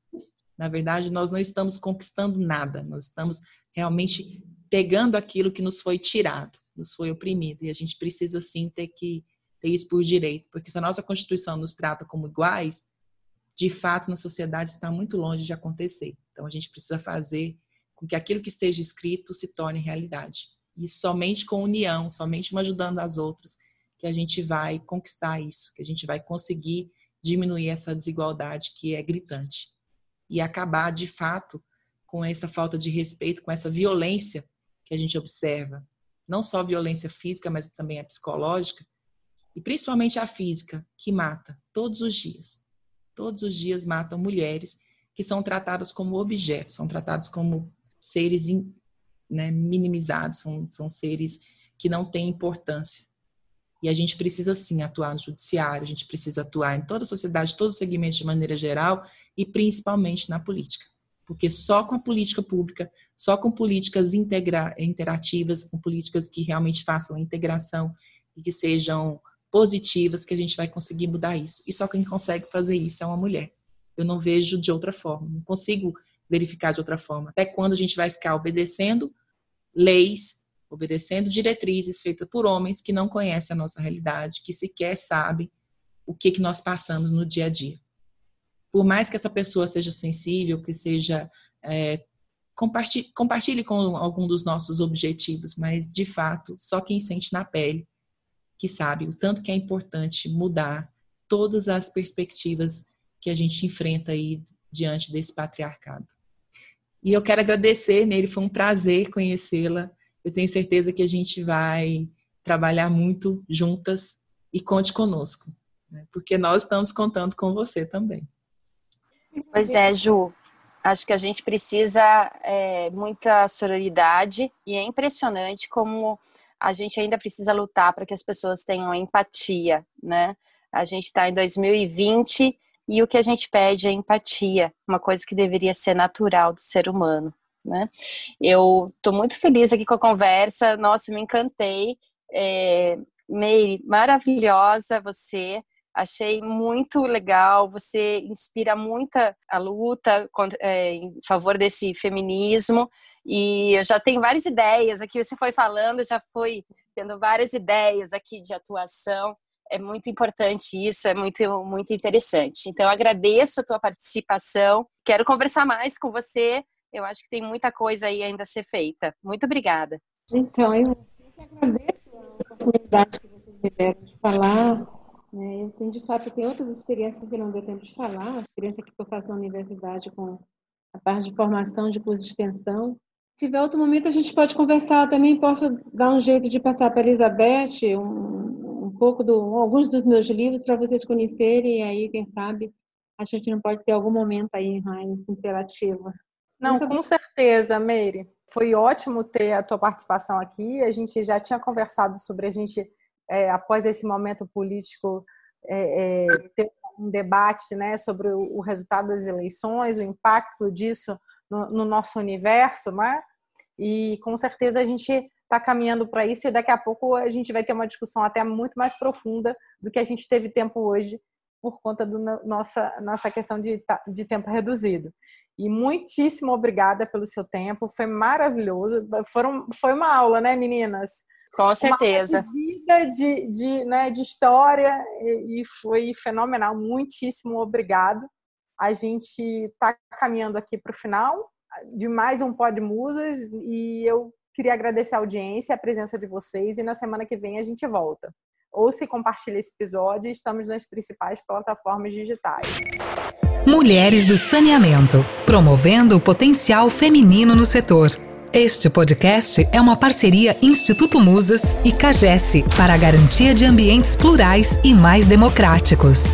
na verdade, nós não estamos conquistando nada, nós estamos realmente pegando aquilo que nos foi tirado, nos foi oprimido. E a gente precisa sim ter que ter isso por direito, porque se a nossa Constituição nos trata como iguais, de fato na sociedade está muito longe de acontecer. Então a gente precisa fazer com que aquilo que esteja escrito se torne realidade. E somente com união, somente uma ajudando as outras, que a gente vai conquistar isso, que a gente vai conseguir diminuir essa desigualdade que é gritante e acabar de fato com essa falta de respeito, com essa violência que a gente observa, não só violência física, mas também a psicológica, e principalmente a física, que mata todos os dias. Todos os dias matam mulheres que são tratadas como objetos, são tratados como seres in, né, minimizados, são, são seres que não têm importância. E a gente precisa sim atuar no judiciário, a gente precisa atuar em toda a sociedade, todos os segmentos de maneira geral e principalmente na política. Porque só com a política pública, só com políticas integra interativas, com políticas que realmente façam integração e que sejam positivas, que a gente vai conseguir mudar isso. E só quem consegue fazer isso é uma mulher. Eu não vejo de outra forma, não consigo verificar de outra forma. Até quando a gente vai ficar obedecendo leis, obedecendo diretrizes feitas por homens que não conhecem a nossa realidade, que sequer sabem o que, que nós passamos no dia a dia. Por mais que essa pessoa seja sensível, que seja é, compartilhe, compartilhe com algum dos nossos objetivos, mas de fato, só quem sente na pele que sabe o tanto que é importante mudar todas as perspectivas que a gente enfrenta aí diante desse patriarcado. E eu quero agradecer, nele foi um prazer conhecê-la. Eu tenho certeza que a gente vai trabalhar muito juntas e conte conosco, né? porque nós estamos contando com você também. Pois é, Ju. Acho que a gente precisa é, muita sororidade e é impressionante como a gente ainda precisa lutar para que as pessoas tenham empatia, né? A gente está em 2020 e o que a gente pede é empatia, uma coisa que deveria ser natural do ser humano, né? Eu estou muito feliz aqui com a conversa, nossa, me encantei. É, Meire, maravilhosa você, achei muito legal, você inspira muita a luta é, em favor desse feminismo. E eu já tenho várias ideias aqui, você foi falando, já foi tendo várias ideias aqui de atuação é muito importante isso, é muito, muito interessante. Então, agradeço a tua participação. Quero conversar mais com você. Eu acho que tem muita coisa aí ainda a ser feita. Muito obrigada. Então, eu agradeço a oportunidade que vocês me deram de falar. Né? Eu tenho, de fato, tem outras experiências que não deu tempo de falar. A experiência que eu faço na universidade com a parte de formação de curso de extensão. Se tiver outro momento, a gente pode conversar. também posso dar um jeito de passar para a Elizabeth um, pouco do alguns dos meus livros para vocês conhecerem e aí quem sabe a gente não pode ter algum momento aí mais interativo. Não, Muito com bem. certeza, Meire. Foi ótimo ter a tua participação aqui. A gente já tinha conversado sobre a gente é, após esse momento político é, é, ter um debate, né, sobre o, o, resultado das eleições, o impacto disso no, no nosso universo, né? E com certeza a gente está caminhando para isso e daqui a pouco a gente vai ter uma discussão até muito mais profunda do que a gente teve tempo hoje por conta da nossa, nossa questão de, de tempo reduzido. E muitíssimo obrigada pelo seu tempo, foi maravilhoso. Foram, foi uma aula, né, meninas? Com certeza. Uma vida de, de, né, de história e, e foi fenomenal. Muitíssimo obrigado. A gente está caminhando aqui para o final de mais um Pod Musas e eu Queria agradecer a audiência a presença de vocês e na semana que vem a gente volta. Ou se compartilha esse episódio, estamos nas principais plataformas digitais. Mulheres do Saneamento promovendo o potencial feminino no setor. Este podcast é uma parceria Instituto Musas e CAGES para a garantia de ambientes plurais e mais democráticos.